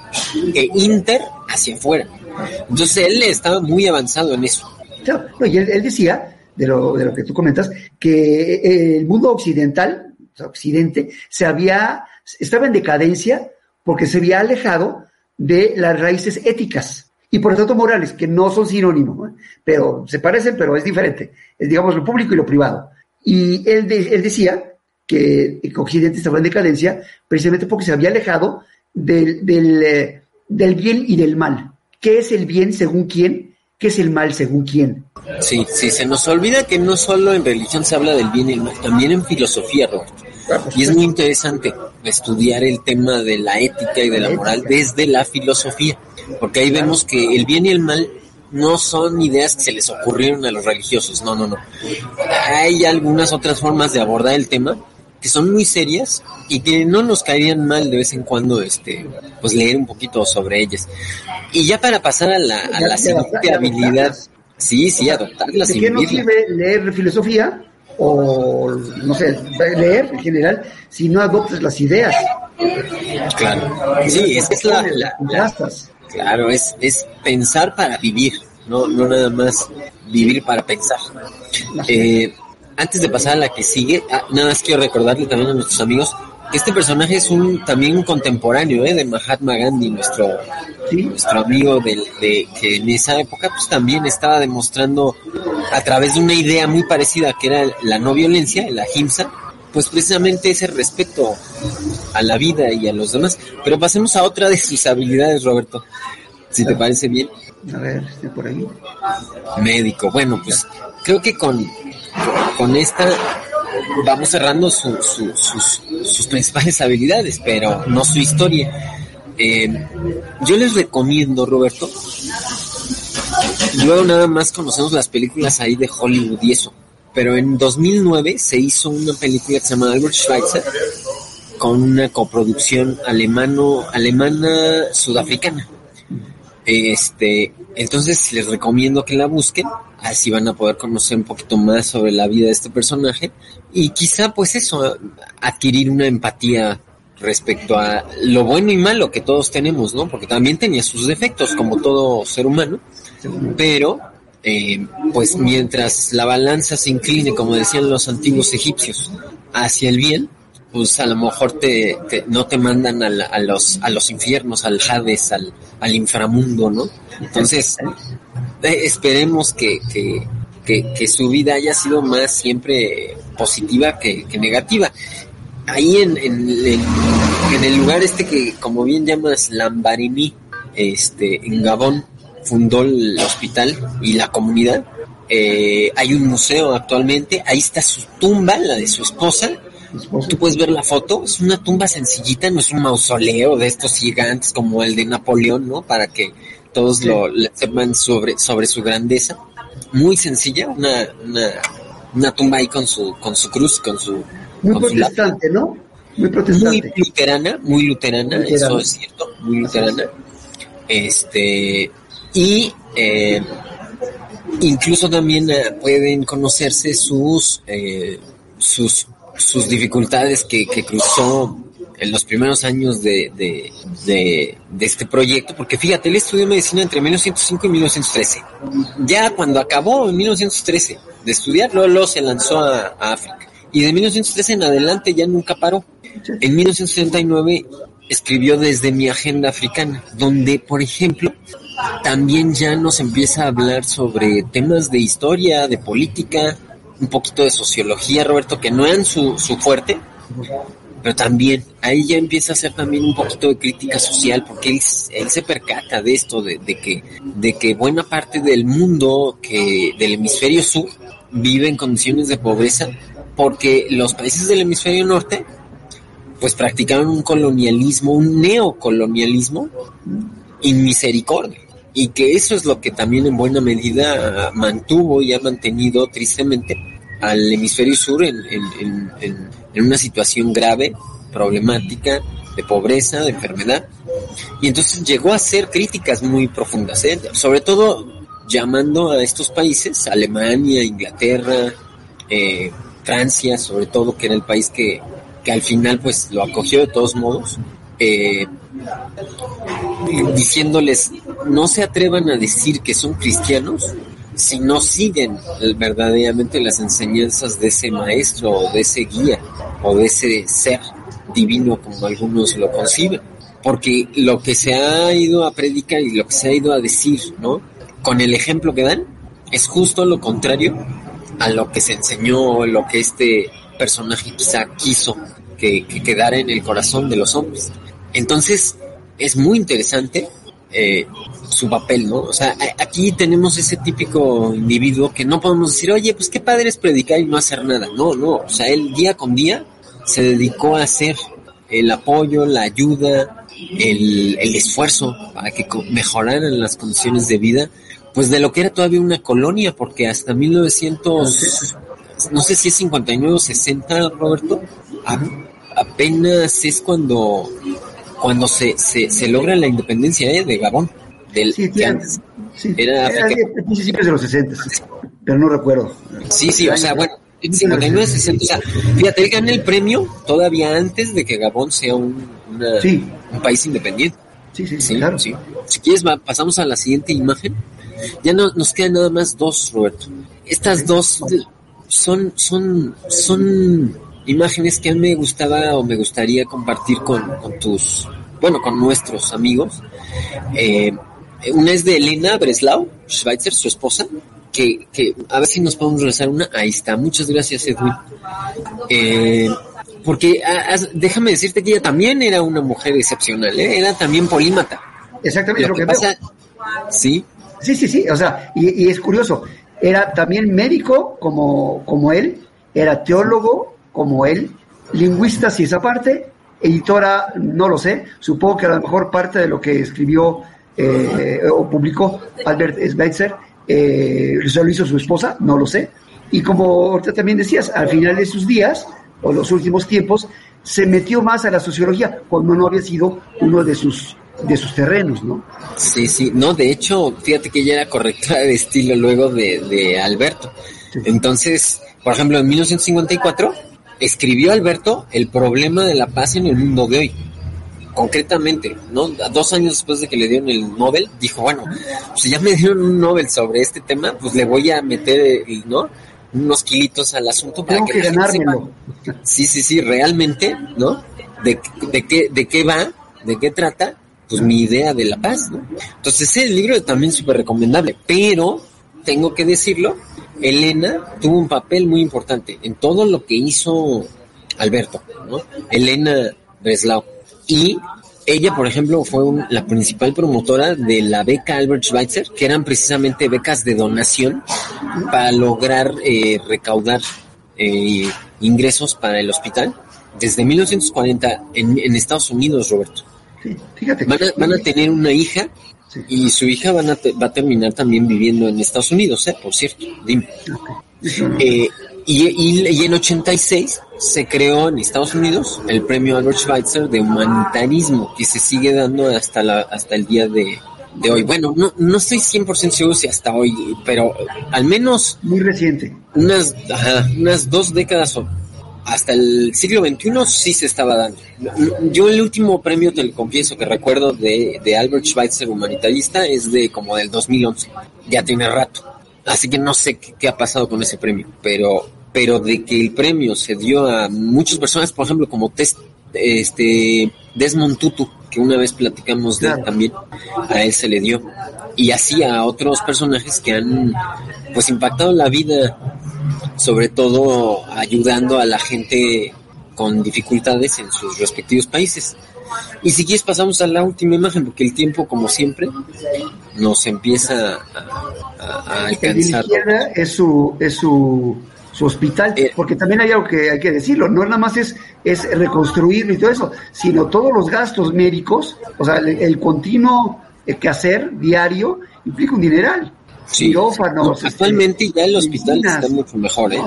Speaker 7: e inter hacia afuera. Entonces él estaba muy avanzado en eso.
Speaker 6: Claro, no, y él, él decía, de lo, de lo que tú comentas, que eh, el mundo occidental, Occidente, se había, estaba en decadencia porque se había alejado de las raíces éticas y por lo tanto morales, que no son sinónimos, ¿eh? pero se parecen, pero es diferente, es digamos lo público y lo privado. Y él, de- él decía que Occidente estaba en decadencia, precisamente porque se había alejado del, del, eh, del bien y del mal. ¿Qué es el bien según quién? ¿Qué es el mal según quién?
Speaker 7: Sí, sí, se nos olvida que no solo en religión se habla del bien y el mal, también en filosofía, Roberto. Y es muy interesante estudiar el tema de la ética y de la moral desde la filosofía, porque ahí vemos que el bien y el mal no son ideas que se les ocurrieron a los religiosos, no, no, no. Hay algunas otras formas de abordar el tema que son muy serias y que no nos caerían mal de vez en cuando este pues leer un poquito sobre ellas. Y ya para pasar a la, a la siguiente habilidad, sí, sí, adoptarlas
Speaker 6: ¿De qué nos sirve leer filosofía o, no sé, leer en general si no adoptas las ideas?
Speaker 7: Claro. Sí, esa es la, la- la- claro, es, es pensar para vivir, no, no nada más vivir para pensar. Eh, antes de pasar a la que sigue, ah, nada más quiero recordarle también a nuestros amigos este personaje es un también un contemporáneo eh, de Mahatma Gandhi, nuestro
Speaker 6: ¿sí?
Speaker 7: nuestro amigo del, de que en esa época pues también estaba demostrando a través de una idea muy parecida que era la no violencia, la ahimsa, pues precisamente ese respeto a la vida y a los demás. Pero pasemos a otra de sus habilidades, Roberto, si te parece bien.
Speaker 6: A ver, estoy por ahí.
Speaker 7: Médico. Bueno, pues creo que con, con esta vamos cerrando su- su- sus, sus principales habilidades, pero no su historia. Eh, yo les recomiendo, Roberto, luego nada más conocemos las películas ahí de Hollywood y eso, pero en 2009 se hizo una película que se llama Albert Schweitzer con una coproducción alemano, alemana sudafricana. Este, entonces les recomiendo que la busquen, así van a poder conocer un poquito más sobre la vida de este personaje y quizá pues eso, adquirir una empatía respecto a lo bueno y malo que todos tenemos, ¿no? Porque también tenía sus defectos como todo ser humano, pero eh, pues mientras la balanza se incline, como decían los antiguos egipcios, hacia el bien, pues a lo mejor te, no te mandan a, la- a los a los infiernos, al Hades, al, al inframundo, ¿no? Entonces, eh, esperemos que, que, que, que su vida haya sido más siempre positiva que, que negativa. Ahí en, en, en- en el lugar este que, como bien llamas, Lambarini, este, en Gabón, fundó el hospital y la comunidad. Eh, hay un museo actualmente, ahí está su tumba, la de su esposa, Tú puedes ver la foto, es una tumba sencillita, no es un mausoleo de estos gigantes como el de Napoleón, ¿no? Para que todos lo sepan sobre, sobre su grandeza. Muy sencilla, una, una, una tumba ahí con su, con su cruz, con su,
Speaker 6: Muy
Speaker 7: con su lápiz.
Speaker 6: protestante, ¿no? Muy
Speaker 7: Muy
Speaker 6: protestante.
Speaker 7: luterana, muy luterana,
Speaker 6: Luterana.
Speaker 7: eso es cierto, muy luterana. Este, y eh, incluso también eh, pueden conocerse sus, eh, sus, sus dificultades que, que cruzó en los primeros años de, de, de, de este proyecto, porque fíjate, él estudió medicina entre 1905 y 1913. Ya cuando acabó en 1913 de estudiar, luego, se lanzó a, a África. Y de 1913 en adelante ya nunca paró. En 1979 escribió desde mi agenda africana, donde, por ejemplo, también ya nos empieza a hablar sobre temas de historia, de política, un poquito de sociología, Roberto, que no eran su, su fuerte, pero también ahí ya empieza a hacer también un poquito de crítica social, porque él, se percata de esto, de, de que, de que buena parte del mundo que del hemisferio sur vive en condiciones de pobreza, porque los países del hemisferio norte pues practicaron un colonialismo, un neocolonialismo inmisericordia. Y que eso es lo que también en buena medida mantuvo y ha mantenido tristemente al hemisferio sur en, en, en, en, una situación grave, problemática, de pobreza, de enfermedad. Y entonces llegó a hacer críticas muy profundas, ¿eh? sobre todo llamando a estos países, Alemania, Inglaterra, eh, Francia, sobre todo, que era el país que, que al final pues lo acogió de todos modos, eh, diciéndoles no se atrevan a decir que son cristianos si no siguen verdaderamente las enseñanzas de ese maestro o de ese guía o de ese ser divino como algunos lo conciben. Porque lo que se ha ido a predicar y lo que se ha ido a decir, ¿no? Con el ejemplo que dan, es justo lo contrario a lo que se enseñó, lo que este personaje quizá quiso que, que quedara en el corazón de los hombres. Entonces, es muy interesante eh, su papel, ¿no? O sea, aquí tenemos ese típico individuo que no podemos decir, oye, pues qué padre es predicar y no hacer nada. No, no, o sea, él día con día se dedicó a hacer el apoyo, la ayuda, el, el esfuerzo para que mejoraran las condiciones de vida, pues de lo que era todavía una colonia, porque hasta 1900, no sé si es 59 o 60, Roberto, a- apenas es cuando cuando se, se, se logra la independencia ¿eh? de Gabón. Del,
Speaker 6: Sí,
Speaker 7: que antes-
Speaker 6: sí,
Speaker 7: Era África.
Speaker 6: principios de los 60, pero no recuerdo.
Speaker 7: sí, sí, o sea, bueno, en 59, 60, o sea, fíjate, él gana el premio todavía antes de que Gabón sea un, una-
Speaker 6: Sí.
Speaker 7: un país independiente.
Speaker 6: Sí, sí,
Speaker 7: Sí,
Speaker 6: claro.
Speaker 7: sí. Si quieres, va- pasamos a la siguiente imagen. Ya no, nos quedan nada más dos, Roberto. Estas dos son, son, son imágenes que a mí me gustaba o me gustaría compartir con, con tus, bueno, con nuestros amigos. Eh, una es de Elena Breslau, Schweitzer, su esposa, que, que a ver si nos podemos regresar una. Ahí está, muchas gracias, Edwin. Eh, porque ah, déjame decirte que ella también era una mujer excepcional, ¿eh? era también polímata.
Speaker 6: Exactamente
Speaker 7: Lo
Speaker 6: lo
Speaker 7: que
Speaker 6: que,
Speaker 7: pasa,
Speaker 6: veo.
Speaker 7: sí,
Speaker 6: Sí, sí, sí, o sea, y, y es curioso, era también médico como, como él, era teólogo como él, lingüista si esa parte, editora, no lo sé, supongo que a lo mejor parte de lo que escribió eh, o publicó Albert Schweitzer, eh, lo hizo su esposa, no lo sé, y como ahorita también decías, al final de sus días, o los últimos tiempos, se metió más a la sociología, cuando no había sido uno de sus, de sus terrenos, ¿no?
Speaker 7: sí, sí. No, de hecho, fíjate que ella era correctora de estilo luego de, de Alberto. Entonces, por ejemplo, en 1954 escribió Alberto El problema de la paz en el mundo de hoy. Concretamente, ¿no? Dos años después de que le dieron el Nobel, dijo, bueno, pues si ya me dieron un Nobel sobre este tema, pues le voy a meter, ¿no? Unos kilitos al asunto para
Speaker 6: Tengo
Speaker 7: que,
Speaker 6: que ganármelo.
Speaker 7: sepa Sí, sí, sí, realmente, ¿no? De, de, qué, de qué va, de qué trata, pues mi idea de la paz, ¿no? Entonces, el libro también súper recomendable, pero tengo que decirlo, Elena tuvo un papel muy importante en todo lo que hizo Alberto, ¿no? Elena Breslau. Y ella, por ejemplo, fue un- la principal promotora de la beca Albert Schweitzer, que eran precisamente becas de donación para lograr eh, recaudar eh, ingresos para el hospital. Desde 1940 en, en Estados Unidos, Roberto.
Speaker 6: Sí, fíjate.
Speaker 7: Van a, van a tener una hija
Speaker 6: Sí.
Speaker 7: y su hija van a te- va a terminar también viviendo en Estados Unidos, ¿eh? Por cierto, dime. Eh, y, y- y en 86 se creó en Estados Unidos el premio Albert Schweitzer de humanitarismo que se sigue dando hasta la hasta el día de, de hoy. Bueno, no, no estoy 100% seguro si hasta hoy, pero al menos
Speaker 6: Muy reciente.
Speaker 7: unas, ajá, unas dos décadas o hasta el siglo XXI sí se estaba dando. Yo el último premio, te lo confieso, que recuerdo de, de Albert Schweitzer humanitarista es de como del 2011. Ya tiene rato. Así que no sé qué, qué ha pasado con ese premio, pero, pero de que el premio se dio a muchas personas, por ejemplo, como Tes- este Desmond Tutu, que una vez platicamos de él también, a él se le dio. Y así a otros personajes que han pues impactado la vida sobre todo ayudando a la gente con dificultades en sus respectivos países. Y si quieres pasamos a la última imagen, porque el tiempo, como siempre, nos empieza a, a- a
Speaker 6: la
Speaker 7: alcanzar.
Speaker 6: izquierda es su, es su, su hospital,
Speaker 7: Eh.
Speaker 6: porque también hay algo que hay que decirlo, no nada más es, es reconstruirlo y todo eso, sino todos los gastos médicos, o sea, el, el continuo eh, quehacer diario implica un dineral.
Speaker 7: Sí. No,
Speaker 6: este,
Speaker 7: actualmente ya el hospital está mucho mejor, ¿eh?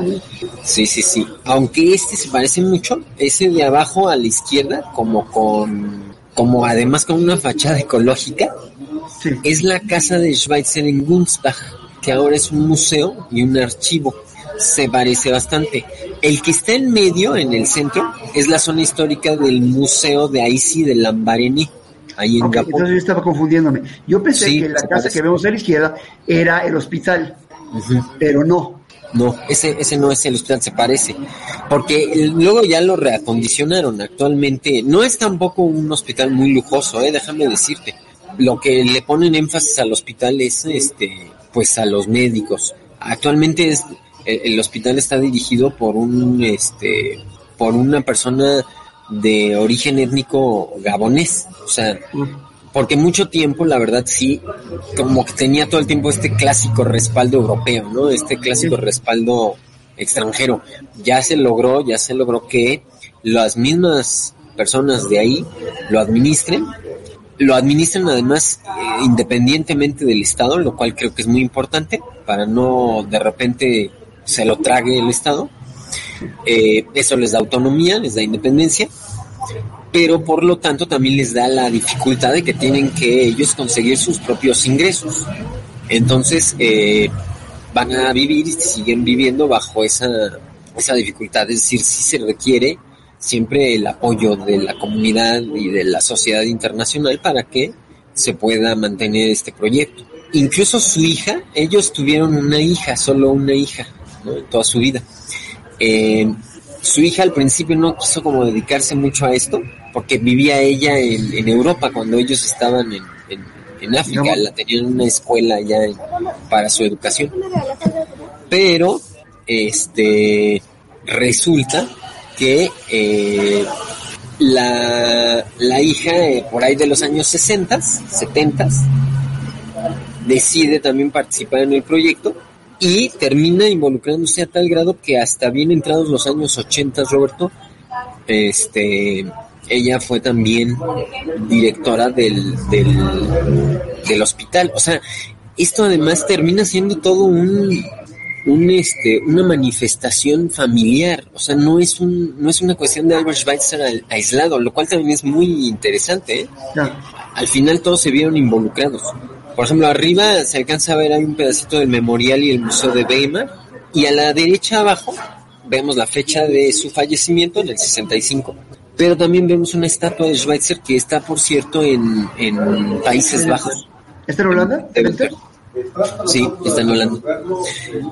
Speaker 7: Sí, sí, sí. Aunque este se parece mucho, ese de abajo a la izquierda, como con, como además con una fachada ecológica,
Speaker 6: Sí.
Speaker 7: es la casa de Schweitzer en Gunzbach, que ahora es un museo y un archivo. Se parece bastante. El que está en medio, en el centro, es la zona histórica del Museo de Aisi de Lambaréné, ahí en
Speaker 6: Ok,
Speaker 7: Japón.
Speaker 6: entonces yo estaba confundiéndome. Yo pensé
Speaker 7: Sí,
Speaker 6: que la casa
Speaker 7: parece.
Speaker 6: que vemos a la izquierda era el hospital, pero no.
Speaker 7: No, ese, ese no es el hospital, se parece. Porque el- luego ya lo reacondicionaron actualmente. No es tampoco un hospital muy lujoso, eh, déjame decirte. Lo que le ponen énfasis al hospital es este, pues a los médicos. Actualmente es el, el hospital está dirigido por un, este, por una persona de origen étnico gabonés, o sea, porque mucho tiempo, la verdad, sí, como que tenía todo el tiempo este clásico respaldo europeo, ¿no? Este clásico respaldo extranjero. Ya se logró, ya se logró que las mismas personas de ahí lo administren, lo administren además eh, independientemente del Estado, lo cual creo que es muy importante para no de repente se lo trague el Estado. Eh, eso les da autonomía, les da independencia, pero por lo tanto también les da la dificultad de que tienen que ellos conseguir sus propios ingresos. Entonces eh, van a vivir y siguen viviendo bajo esa, esa dificultad, es decir, si se requiere siempre el apoyo de la comunidad y de la sociedad internacional para que se pueda mantener este proyecto. Incluso su hija, ellos tuvieron una hija, solo una hija, ¿no? toda su vida. Eh, su hija al principio no quiso como dedicarse mucho a esto, porque vivía ella en, en Europa cuando ellos estaban en, en, en África, la tenían en una escuela ya para su educación. Pero, este, resulta que eh, la, la hija, eh, por ahí de los años 60, 70, decide también participar en el proyecto y termina involucrándose a tal grado que hasta bien entrados los años 80, Roberto, este, ella fue también directora del, del, del hospital. O sea, esto además termina siendo todo un, un este, una manifestación familiar. O sea, no es un, no es una cuestión de Albert Schweitzer al- aislado, lo cual también es muy interesante. ¿eh? Al final todos se vieron involucrados. Por ejemplo, arriba se alcanza a ver hay un pedacito del memorial y el museo de Weimar y a la derecha abajo vemos la fecha de su fallecimiento en el 65. Pero también vemos una estatua de Schweitzer que está, por cierto, en, en Países Bajos.
Speaker 6: ¿Está en Holanda?
Speaker 7: Sí, está en Holanda.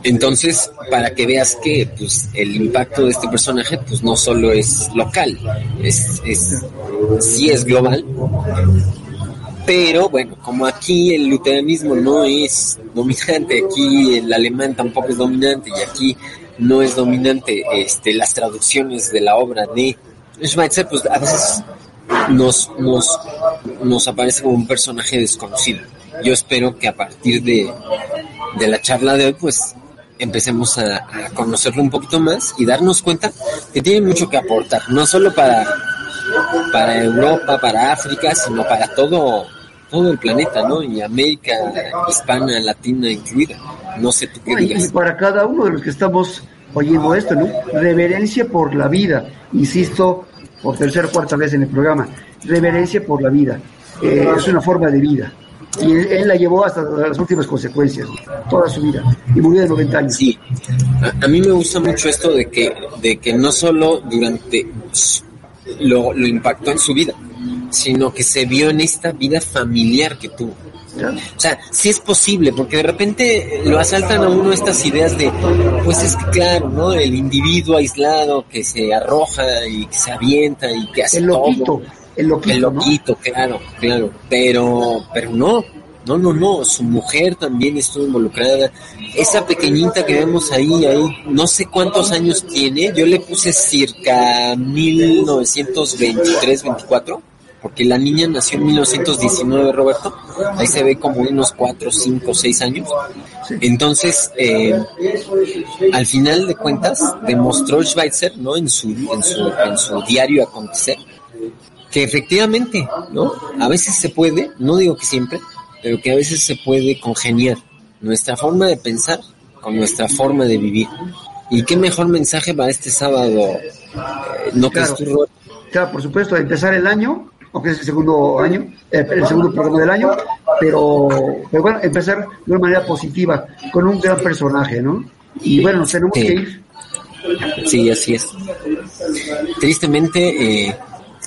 Speaker 7: Entonces, para que veas que pues, el impacto de este personaje pues no solo es local, es, es sí es global, pero bueno, como aquí el luteranismo no es dominante, aquí el alemán tampoco es dominante y aquí no es dominante este, las traducciones de la obra de Schweitzer, pues a veces nos, nos, nos aparece como un personaje desconocido. Yo espero que a partir de, de la charla de hoy, pues empecemos a, a conocerlo un poquito más y darnos cuenta que tiene mucho que aportar, no solo para, para Europa, para África, sino para todo, todo el planeta, ¿no? Y América hispana, latina incluida. No sé tú qué
Speaker 6: No, y,
Speaker 7: digas.
Speaker 6: para cada uno de los que estamos oyendo esto, ¿no? Reverencia por la vida, insisto, por tercera o cuarta vez en el programa, reverencia por la vida. Eh, es una forma de vida. Y él, él la llevó hasta las últimas consecuencias, toda su vida. Y murió de 90 años.
Speaker 7: Sí, a, a mí me gusta mucho esto de que, de que no solo durante lo, lo impactó en su vida, sino que se vio en esta vida familiar que tuvo. O sea, sí es posible, porque de repente lo asaltan a uno estas ideas de, pues es que claro, ¿no? El individuo aislado que se arroja y que se avienta y que hace
Speaker 6: El loquito,
Speaker 7: todo.
Speaker 6: el loquito,
Speaker 7: El
Speaker 6: ¿no?
Speaker 7: loquito, claro, claro. Pero, pero no, no, no, no. Su mujer también estuvo involucrada. Esa pequeñita que vemos ahí, ahí, no sé cuántos años tiene. Yo le puse circa 1923, 24. Porque la niña nació en 1919, Roberto. Ahí se ve como unos 4, 5, 6 años. Entonces, eh, al final de cuentas, demostró Schweitzer, ¿no? En su, en su, en su diario acontecer, que efectivamente, ¿no? A veces se puede, no digo que siempre, pero que a veces se puede congeniar nuestra forma de pensar con nuestra forma de vivir. Y qué mejor mensaje para este sábado, eh, ¿no crees
Speaker 6: Claro. Claro, por supuesto, empezar el año, aunque es el segundo año, eh, el segundo programa del año, pero, pero bueno, empezar de una manera positiva, con un gran personaje, ¿no? Y bueno, nos tenemos
Speaker 7: Sí.
Speaker 6: que ir.
Speaker 7: Sí, así es. Tristemente, eh,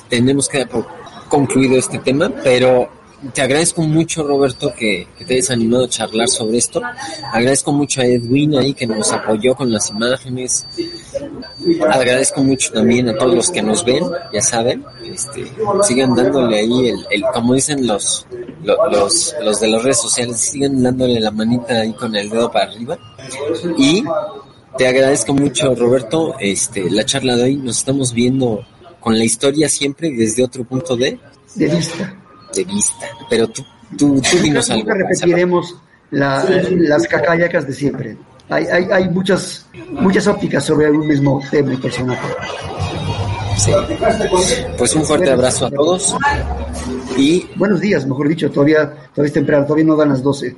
Speaker 7: tenemos que dar por concluido este tema, pero te agradezco mucho, Roberto, que, te hayas animado a charlar sobre esto. Agradezco mucho a Edwin ahí que nos apoyó con las imágenes. Agradezco mucho también a todos los que nos ven, ya saben, este, sigan dándole ahí el, el como dicen los, lo- los, los de las redes sociales, sigan dándole la manita ahí con el dedo para arriba. Y Te agradezco mucho, Roberto, este, la charla de hoy. Nos estamos viendo con la historia siempre desde otro punto de,
Speaker 6: de vista.
Speaker 7: De vista. Pero tú, tú, tú dinos algo.
Speaker 6: Nunca repetiremos la- las cacayacas de siempre. Hay, hay, hay muchas, muchas ópticas sobre un mismo tema y personaje.
Speaker 7: Sí. Pues un fuerte abrazo a todos y
Speaker 6: Buenos días, mejor dicho, todavía, todavía es temprano, todavía no dan las 12.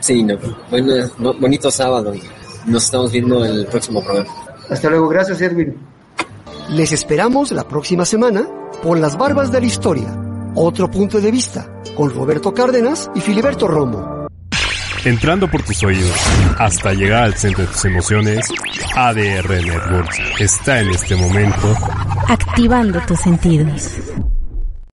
Speaker 7: sí, no, bueno, no, bonito sábado y nos estamos viendo en el próximo programa.
Speaker 6: Hasta luego, gracias Edwin.
Speaker 8: Les esperamos la próxima semana por las barbas de la historia. Otro punto de vista con Roberto Cárdenas y Filiberto Romo.
Speaker 3: Entrando por tus oídos hasta llegar al centro de tus emociones, ADR Networks está en este momento
Speaker 4: Activando tus sentidos.